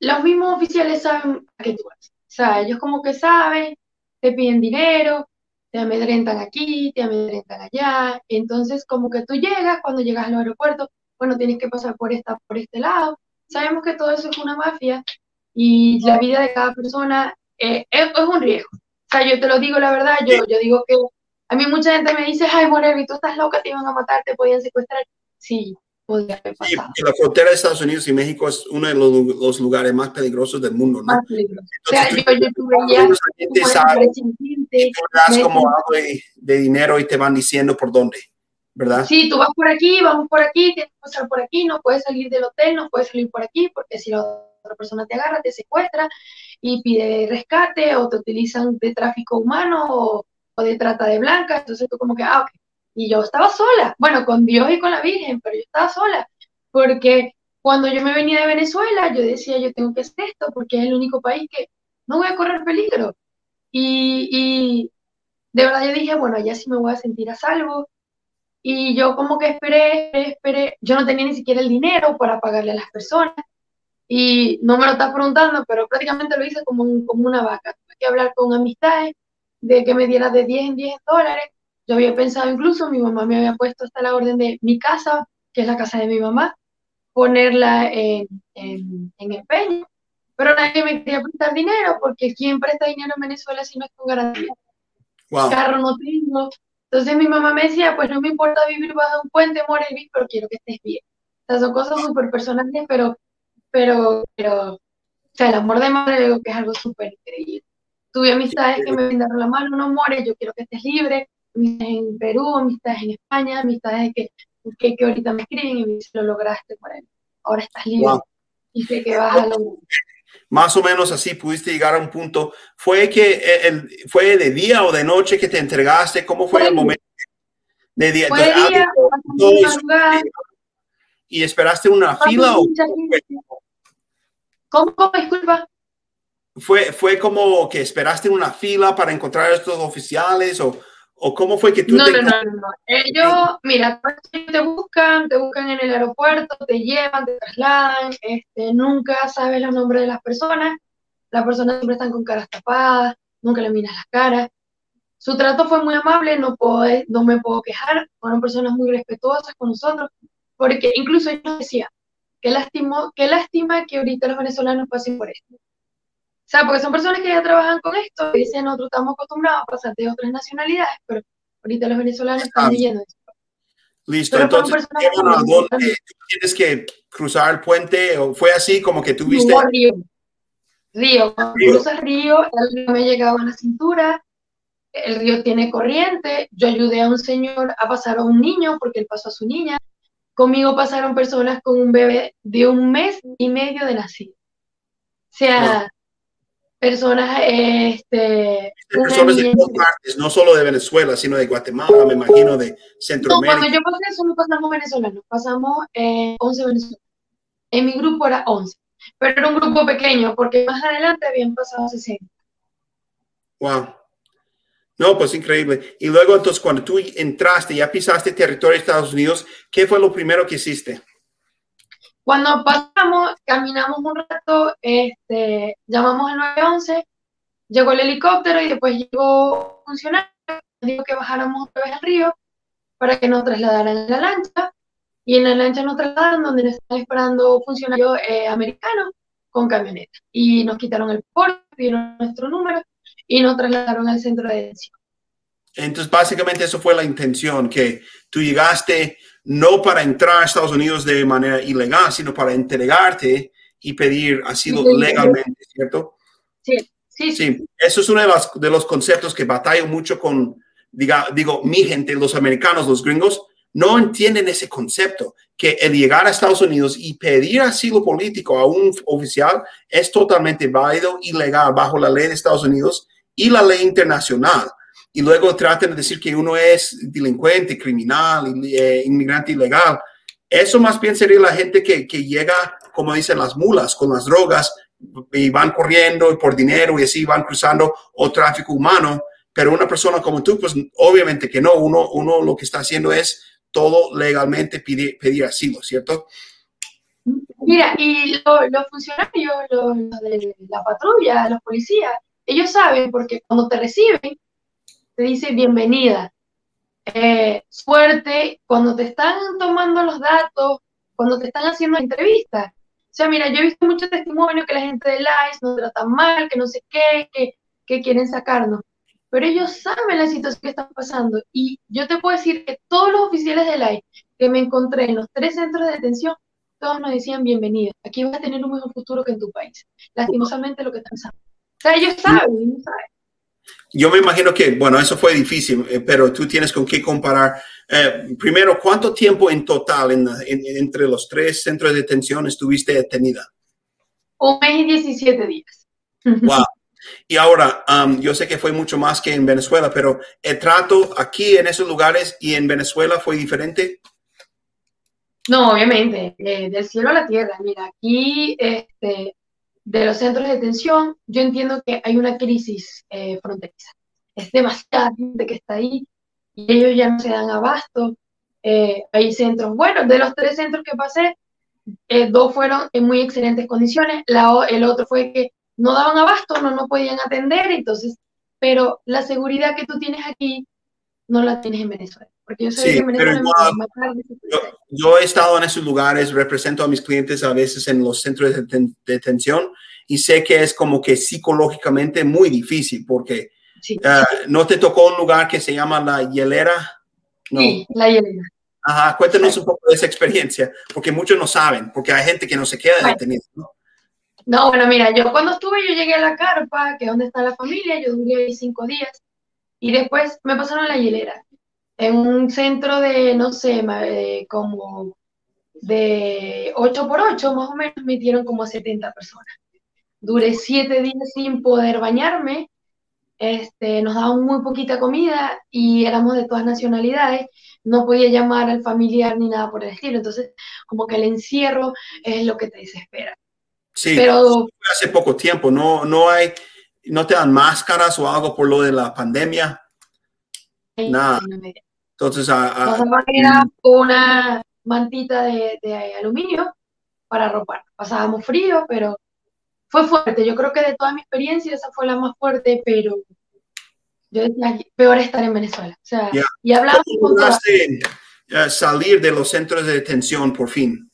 los mismos oficiales saben a qué tú vas. O sea, ellos como que saben, te piden dinero, te amedrentan aquí, te amedrentan allá. Entonces, como que tú llegas, cuando llegas al aeropuerto, bueno, tienes que pasar por esta, por este lado. Sabemos que todo eso es una mafia y la vida de cada persona eh, es, un riesgo. O sea, yo te lo digo la verdad, yo, yo digo que a mí mucha gente me dice, ay, Morevi, tú estás loca, te iban a matar, te podían secuestrar. Sí, podría haber pasado. la frontera de Estados Unidos y México es uno de los, lugares más peligrosos del mundo, ¿no? Más peligroso. o sea, yo, yo tuve ya... das como algo de, de dinero y te van diciendo por dónde. ¿verdad? Sí, tú vas por aquí, vamos por aquí, tienes que pasar por aquí, no puedes salir del hotel, no puedes salir por aquí, porque si la otra persona te agarra, te secuestra y pide rescate o te utilizan de tráfico humano o, de trata de blancas, entonces tú como que, ah, ok. Y yo estaba sola, bueno, con Dios y con la Virgen, pero yo estaba sola, porque cuando yo me venía de Venezuela, yo decía, yo tengo que hacer esto, porque es el único país que no voy a correr peligro. Y, y de verdad yo dije, bueno, allá sí me voy a sentir a salvo, y yo como que esperé, esperé, yo no tenía ni siquiera el dinero para pagarle a las personas y no me lo estás preguntando, pero prácticamente lo hice como, como una vaca. Tuve que hablar con amistades de que me diera de 10 en 10 dólares. Yo había pensado incluso, mi mamá me había puesto hasta la orden de mi casa, que es la casa de mi mamá, ponerla en, en, empeño. Pero nadie me quería prestar dinero porque ¿quién presta dinero en Venezuela si no es con garantía? Carro no tengo, entonces mi mamá me decía, pues no me importa vivir bajo un puente, Morelvis, pero quiero que estés bien. O sea, son cosas súper personales, pero, pero, pero, o sea, el amor de madre digo que es algo súper increíble. Tuve amistades que me brindaron la mano, no more, yo quiero que estés libre, amistades en Perú, amistades en España, amistades que, que, que ahorita me escriben y me dicen, lo lograste, Morel, ahora estás libre. Y sé que vas a lograr más o menos así pudiste llegar a un punto. ¿Fue que eh, el, fue de día o de noche que te entregaste? ¿Cómo fue, el momento? De día. Fue día, ¿Y esperaste una fila o ¿Cómo? Disculpa. ¿Fue, ¿Fue como que esperaste una fila para encontrar a estos oficiales o, ¿O cómo fue que tú no, te... No, no, no, Ellos, mira, te buscan, te buscan en el aeropuerto, te llevan, te trasladan, este, nunca sabes los nombres de las personas, las personas siempre están con caras tapadas, nunca le miras las caras. Su trato fue muy amable, no, puedo, no me puedo quejar, fueron personas muy respetuosas con nosotros, porque incluso ellos decían, qué, lástima, qué lástima que ahorita los venezolanos pasen por esto o sea, porque son personas que ya trabajan con esto y dicen, nosotros estamos acostumbrados a pasar de otras nacionalidades, pero ahorita los venezolanos están leyendo esto. Listo, entonces, dónde tienes que cruzar el puente? ¿O fue así como que tuviste? No, río. Río. Cuando cruzas río, el río me llegaba a la cintura, el río tiene corriente, yo ayudé a un señor a pasar a un niño porque él pasó a su niña, conmigo pasaron personas con un bebé de un mes y medio de nacido. O sea, personas, este... Personas de todas partes, no solo de Venezuela, sino de Guatemala, me imagino, de Centroamérica. No, cuando yo pasé eso no pasamos venezolanos, pasamos eh, 11 venezolanos. En mi grupo era 11, pero era un grupo pequeño, porque más adelante habían pasado 60. Wow. No, pues increíble. Y luego, entonces, cuando tú entraste, ya pisaste territorio de Estados Unidos, ¿qué fue lo primero que hiciste? Cuando pasamos, caminamos un rato, este, llamamos al 911, llegó el helicóptero y después llegó un funcionario, dijo que bajáramos otra vez al río para que nos trasladaran en la lancha. Y en la lancha nos trasladaron donde nos estaban esperando funcionarios eh, americanos con camioneta. Y nos quitaron el porte, pidieron nuestro número y nos trasladaron al centro de detención. Entonces, básicamente eso fue la intención, que tú llegaste no para entrar a Estados Unidos de manera ilegal, sino para entregarte y pedir asilo legalmente, ¿cierto? Sí, Sí, sí. Eso es uno de los, de los conceptos que batallo mucho con, diga, digo, mi gente, los americanos, los gringos, no entienden ese concepto, que el llegar a Estados Unidos y pedir asilo político a un oficial es totalmente válido y legal bajo la ley de Estados Unidos y la ley internacional. Y luego tratan de decir que uno es delincuente, criminal, eh, inmigrante ilegal. Eso más bien sería la gente que, que llega, como dicen las mulas, con las drogas y van corriendo por dinero y así van cruzando o tráfico humano. Pero una persona como tú, pues obviamente que no, uno, uno lo que está haciendo es todo legalmente pedir, pedir asilo, ¿cierto? Mira, y los funcionarios, los, de la patrulla, los policías, ellos saben porque cuando te reciben, te dicen bienvenida, eh, suerte, cuando te están tomando los datos, cuando te están haciendo entrevistas. O sea, mira, yo he visto muchos testimonios que la gente de ICE nos tratan mal, que no sé qué, que, quieren sacarnos pero ellos saben la situación que están pasando. Y yo te puedo decir que todos los oficiales del AI que me encontré en los tres centros de detención, todos nos decían bienvenido, aquí vas a tener un mejor futuro que en tu país. Lastimosamente lo que están pasando. O sea, ellos saben, ellos saben. Yo me imagino que, bueno, eso fue difícil, eh, pero tú tienes con qué comparar. Eh, primero, ¿cuánto tiempo en total entre los tres centros de detención estuviste detenida? Un mes y 17 días. Wow. Y ahora, um, yo sé que fue mucho más que en Venezuela, pero el trato aquí en esos lugares y en Venezuela fue diferente. No, obviamente, eh, del cielo a la tierra. Mira, aquí este, de los centros de detención, yo entiendo que hay una crisis eh, fronteriza. Es demasiada gente que está ahí y ellos ya no se dan abasto. Eh, hay centros, bueno, de los tres centros que pasé, dos fueron en muy excelentes condiciones. La, el otro fue que no daban abasto, no, no podían atender, entonces, pero la seguridad que tú tienes aquí no la tienes en Venezuela. Porque yo soy sí, pero yo, he estado en esos lugares, represento a mis clientes a veces en los centros de detención y sé que es como que psicológicamente muy difícil porque eh, no te tocó un lugar que se llama la hielera. Sí, la hielera. Ajá, cuéntanos un poco de esa experiencia, porque muchos no saben, porque hay gente que no se queda detenido. ¿no? No, bueno, mira, yo cuando estuve, yo llegué a la carpa, que es donde está la familia, yo duré ahí cinco días, y después me pasaron a la hielera, en un centro de, no sé, como de 8 por 8, más o menos, metieron como 70 personas. Duré siete días sin poder bañarme, este, nos daban muy poquita comida y éramos de todas nacionalidades, no podía llamar al familiar ni nada por el estilo, entonces como que el encierro es lo que te desespera. Sí, pero hace poco tiempo, no, no hay, no te dan máscaras o algo por lo de la pandemia. Nada. Entonces, a, una mantita de, aluminio para ropar. Pasábamos frío, pero fue fuerte. Yo creo que de toda mi experiencia esa fue la más fuerte, pero yo decía, peor estar en Venezuela. O sea, y hablamos con eh, salir de los centros de detención por fin?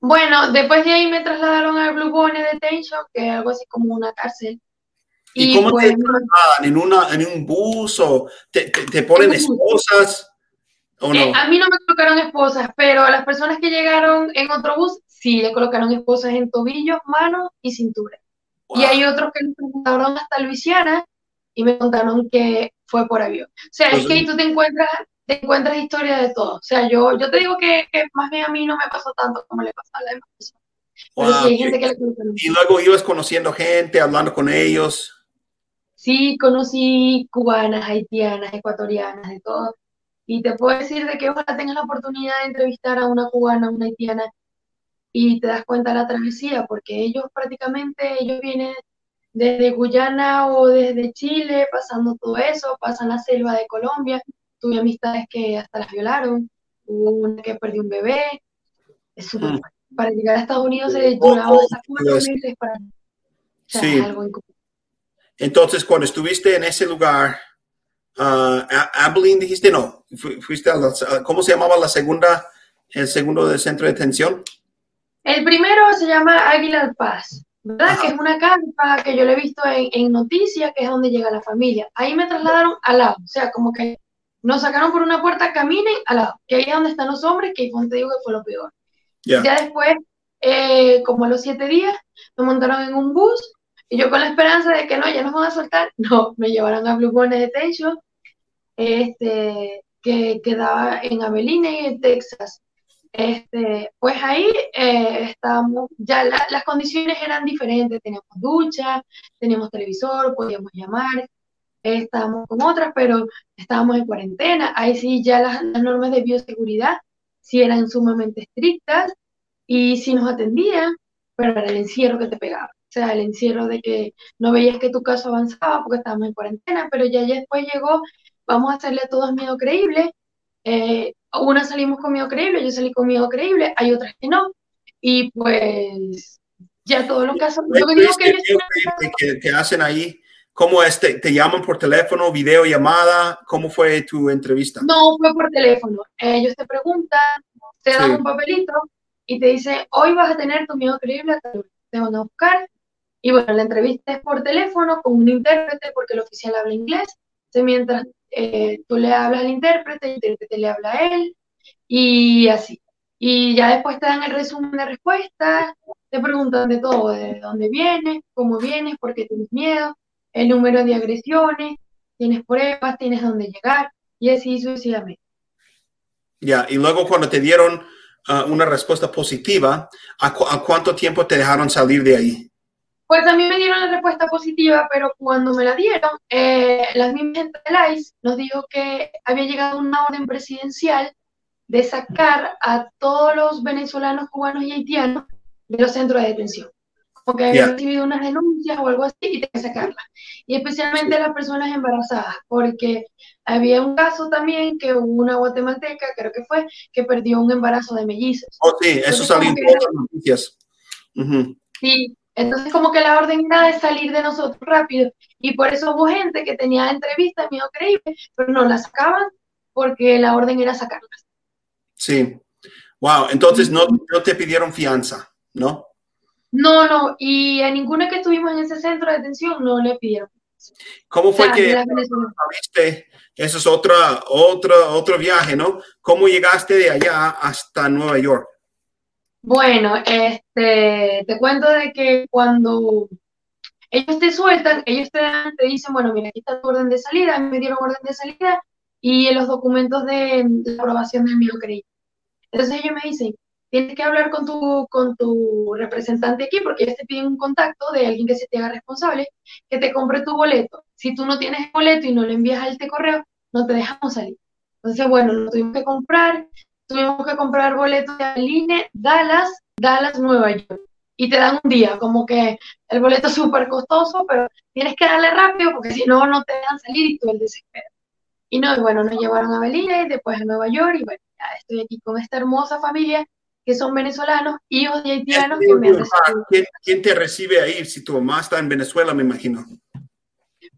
Bueno, después de ahí me trasladaron al Blue Bonnet Detention, que es algo así como una cárcel. ¿Y, cómo te pues, trasladan? ¿En, una, ¿En un bus o te, te, ponen esposas? ¿o no? Eh, a mí no me colocaron esposas, pero a las personas que llegaron en otro bus, sí, le colocaron esposas en tobillos, manos y cintura. Y hay otros que nos trasladaron hasta Luisiana y me contaron que fue por avión. O sea, es pues que ahí tú te encuentras te encuentras historia de todo. O sea, yo, yo te digo que, más bien a mí no me pasó tanto como le pasó a la demás y luego ibas conociendo gente, hablando con ellos. Sí, conocí cubanas, haitianas, ecuatorianas, de todo. Y te puedo decir de que ojalá tengas la oportunidad de entrevistar a una cubana, una haitiana, y te das cuenta de la travesía, porque ellos prácticamente, ellos vienen desde Guyana o desde Chile, pasando todo eso, pasan la selva de Colombia, tuve amistades que hasta las violaron, hubo una que perdió un bebé, es súper mm. Para llegar a Estados Unidos se duraba hasta cuatro meses para... sí. Entonces, cuando estuviste en ese lugar, uh, Abilene dijiste no, fuiste a ¿cómo se llamaba la segunda, el segundo del centro de detención? El primero se llama Águila Paz, ¿verdad? Que es una carpa que yo le he visto en, en noticias, que es donde llega la familia. Ahí me trasladaron al lado, o sea, como que nos sacaron por una puerta, caminen al lado, que ahí es donde están los hombres, que te digo que fue lo peor. Ya después, eh, como a los siete días, me montaron en un bus, Y yo con la esperanza de que no, ya nos van a soltar, no, me llevaron a Blue Bonnet Detention, este, que quedaba en Abilene, en Texas. Este, pues ahí eh, estábamos, ya las condiciones eran diferentes, teníamos ducha, teníamos televisor, podíamos llamar, estábamos con otras, pero estábamos en cuarentena. Ahí sí ya las, normas de bioseguridad sí eran sumamente estrictas y sí nos atendían, pero era el encierro que te pegaba. O sea, el encierro de que no veías que tu caso avanzaba porque estábamos en cuarentena, pero ya, ya después llegó, vamos a hacerle a todos miedo creíble. Eh, unas salimos con miedo creíble, yo salí con miedo creíble, hay otras que no. Y pues ya todos los casos... Lo que digo que, que, que hacen ahí ¿Cómo es? Te, llaman por teléfono, video, llamada? ¿Cómo fue tu entrevista? No, fue por teléfono. Ellos te preguntan, te dan un papelito y te dicen, hoy vas a tener tu miedo creíble, te van a buscar. Y bueno, la entrevista es por teléfono con un intérprete porque el oficial habla inglés. Mientras eh, tú le hablas al intérprete, el intérprete le habla a él y así. Y ya después te dan el resumen de respuestas, te preguntan de todo, de dónde vienes, cómo vienes, por qué tienes miedo el número de agresiones, tienes pruebas, tienes dónde llegar y así sucesivamente. Ya, y luego cuando te dieron uh, una respuesta positiva, ¿a, cuánto tiempo te dejaron salir de ahí? Pues a mí me dieron la respuesta positiva, pero cuando me la dieron, eh, la misma gente del ICE nos dijo que había llegado una orden presidencial de sacar a todos los venezolanos, cubanos y haitianos de los centros de detención porque había recibido unas denuncias o algo así y tenía que sacarlas. Y especialmente las personas embarazadas, porque había un caso también que una guatemalteca, creo que fue, que perdió un embarazo de mellizos. Oh, sí, eso salió en las noticias. Sí, entonces como que la orden era de salir de nosotros rápido. Y por eso hubo gente que tenía entrevistas, miedo creíble, pero no las sacaban porque la orden era sacarlas. Sí. Wow, entonces no, no te pidieron fianza, ¿no? No, no, y a ninguna que estuvimos en ese centro de detención no le pidieron. ¿Cómo fue que saliste? Eso es otra, otra, otro viaje, ¿no? ¿Cómo llegaste de allá hasta Nueva York? Bueno, este, te cuento de que cuando ellos te sueltan, ellos te, te dicen, bueno, mira, aquí está tu orden de salida, me dieron orden de salida y los documentos de, aprobación del creí. Entonces ellos me dicen, tienes que hablar con tu, con tu representante aquí porque ellos te piden un contacto de alguien que se te haga responsable, que te compre tu boleto. Si tú no tienes el boleto y no le envías a este correo, no te dejamos salir. Entonces, bueno, lo tuvimos que comprar, tuvimos que comprar boletos de Aline, Dallas, Dallas, Nueva York. Y te dan un día, como que el boleto es súper costoso, pero tienes que darle rápido porque si no, no te dejan salir y tú el desespero. Y no, y bueno, nos llevaron a Belina y después a Nueva York y bueno, ya estoy aquí con esta hermosa familia que son venezolanos, hijos de haitianos que me ¿Quién, ¿Quién, te recibe ahí? Si tu mamá está en Venezuela, me imagino.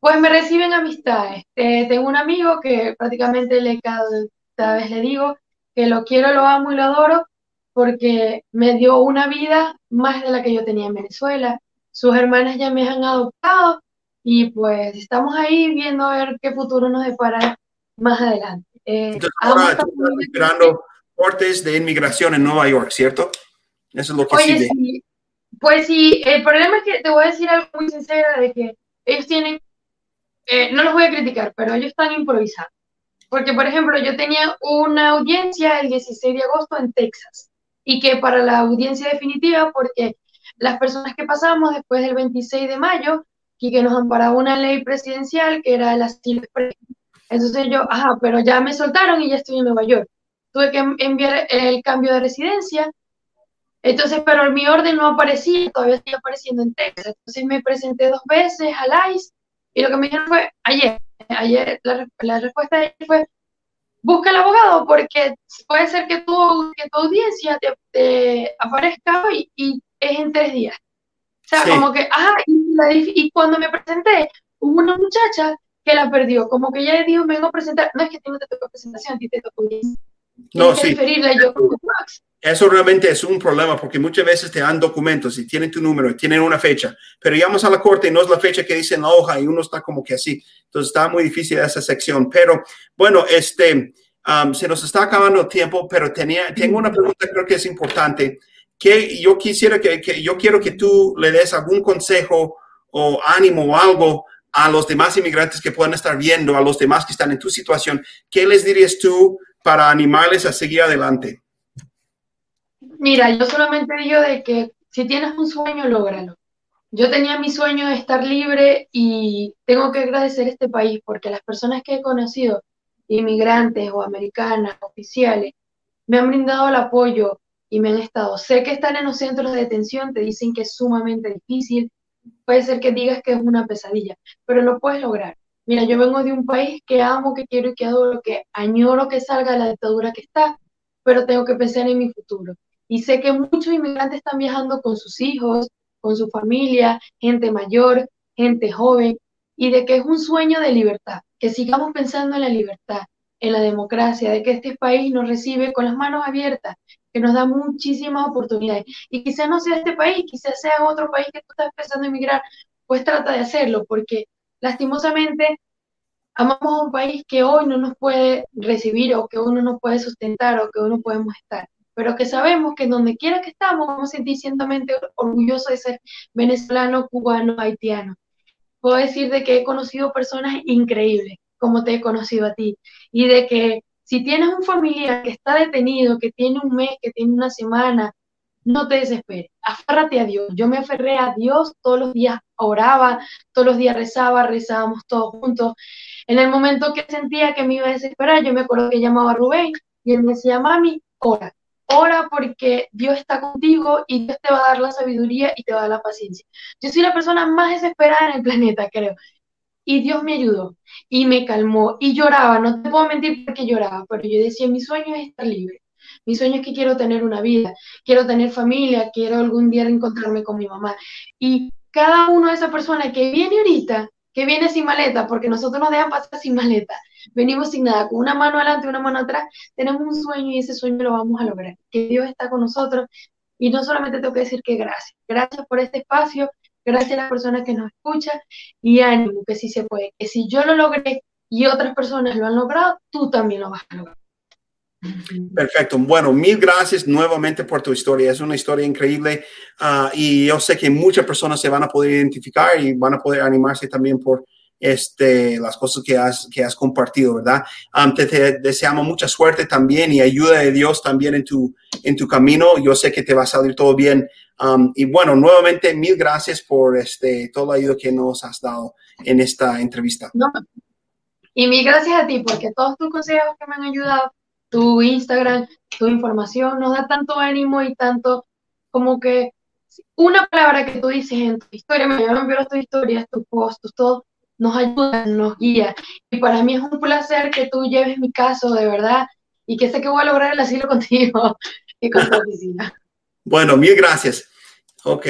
Pues me reciben amistades. Eh, tengo un amigo que prácticamente le, cada, vez le digo que lo quiero, lo amo y lo adoro porque me dio una vida más de la que yo tenía en Venezuela. Sus hermanas ya me han adoptado y pues estamos ahí viendo a ver qué futuro nos depara más adelante. Eh, Entonces, ahora estás esperando cortes de inmigración en Nueva York, ¿cierto? Eso es lo que Oye, sí. Pues sí, el problema es que te voy a decir algo muy sincero de que ellos tienen, eh, no los voy a criticar, pero ellos están improvisando. Porque, por ejemplo, yo tenía una audiencia el 16 de agosto en Texas y que para la audiencia definitiva, porque las personas que pasamos después del 26 de mayo y que nos amparaba una ley presidencial que era el asilo Entonces yo, ajá, pero ya me soltaron y ya estoy en Nueva York tuve que enviar el cambio de residencia. Entonces, pero mi orden no aparecía, todavía estoy apareciendo en Texas. Entonces me presenté dos veces al ICE y lo que me dijeron fue, ayer, ayer la, la respuesta de fue, busca el abogado porque puede ser que tu, que tu audiencia te, aparezca hoy y es en tres días. O sea, como que, ah, y, y, cuando me presenté, hubo una muchacha que la perdió, como que ella dijo, me vengo a presentar, no es que a ti no te toca presentación, a ti te toca audiencia. No, sí. Eso realmente es un problema porque muchas veces te dan documentos y tienen tu número, y tienen una fecha, pero llamas a la corte y no es la fecha que dice en la hoja y uno está como que así. Entonces está muy difícil esa sección. Pero bueno, este, um, se nos está acabando el tiempo, pero tenía, tengo una pregunta creo que es importante que yo quisiera que, que yo quiero que tú le des algún consejo o ánimo o algo a los demás inmigrantes que puedan estar viendo, a los demás que están en tu situación, ¿qué les dirías tú para animarles a seguir adelante? Mira, yo solamente digo de que si tienes un sueño, lógralo. Yo tenía mi sueño de estar libre y tengo que agradecer este país porque las personas que he conocido, inmigrantes o americanas, oficiales, me han brindado el apoyo y me han estado. Sé que están en los centros de detención, te dicen que es sumamente difícil, puede ser que digas que es una pesadilla, pero lo puedes lograr. Mira, yo vengo de un país que amo, que quiero y que adoro, que añoro que salga de la dictadura que está, pero tengo que pensar en mi futuro. Y sé que muchos inmigrantes están viajando con sus hijos, con su familia, gente mayor, gente joven, y de que es un sueño de libertad, que sigamos pensando en la libertad, en la democracia, de que este país nos recibe con las manos abiertas, que nos da muchísimas oportunidades. Y quizás no sea este país, quizás sea otro país que tú estás pensando emigrar, pues trata de hacerlo, porque lastimosamente amamos a un país que hoy no nos puede recibir o que hoy no nos puede sustentar o que hoy no podemos estar pero que sabemos que donde quiera que estamos vamos a sentir ciertamente orgullosos de ser venezolano, cubano, haitiano. Puedo decir de que he conocido personas increíbles, como te he conocido a ti, y de que si tienes un familiar que está detenido, que tiene un mes, que tiene una semana, no te desesperes, afárrate a Dios. Yo me aferré a Dios, todos los días oraba, todos los días rezaba, rezábamos todos juntos. En el momento que sentía que me iba a desesperar, yo me acuerdo que llamaba a Rubén y él me decía, mami, ora. Ora porque Dios está contigo y Dios te va a dar la sabiduría y te va a dar la paciencia. Yo soy la persona más desesperada en el planeta, creo. Y Dios me ayudó y me calmó y lloraba. No te puedo mentir porque lloraba, pero yo decía, mi sueño es estar libre. Mi sueño es que quiero tener una vida, quiero tener familia, quiero algún día encontrarme con mi mamá. Y cada uno de esas personas que viene ahorita, que viene sin maleta, porque nosotros nos dejan pasar sin maleta, venimos sin nada, con una mano adelante y una mano atrás, tenemos un sueño y ese sueño lo vamos a lograr, que Dios está con nosotros. Y no solamente tengo que decir que gracias, gracias por este espacio, gracias a las personas que nos escuchan. Y ánimo, que sí se puede, que si yo lo logré y otras personas lo han logrado, tú también lo vas a lograr. Perfecto. Bueno, mil gracias nuevamente por tu historia. Es una historia increíble ah, y yo sé que muchas personas se van a poder identificar y van a poder animarse también por este, las cosas que has, que has compartido, ¿verdad? te, deseamos mucha suerte también y ayuda de Dios también en tu, en tu camino. Yo sé que te va a salir todo bien. y bueno, nuevamente, mil gracias por este, todo el ayuda que nos has dado en esta entrevista. Y mil gracias a ti, porque todos tus consejos que me han ayudado, tu Instagram, tu información, nos da tanto ánimo y tanto como que una palabra que tú dices en tu historia, me enviar tus historias, tus posts, todo, nos ayuda, nos guía. Y para mí es un placer que tú lleves mi caso, de verdad, y que sé que voy a lograr el asilo contigo y con tu oficina. Bueno, mil gracias. Ok.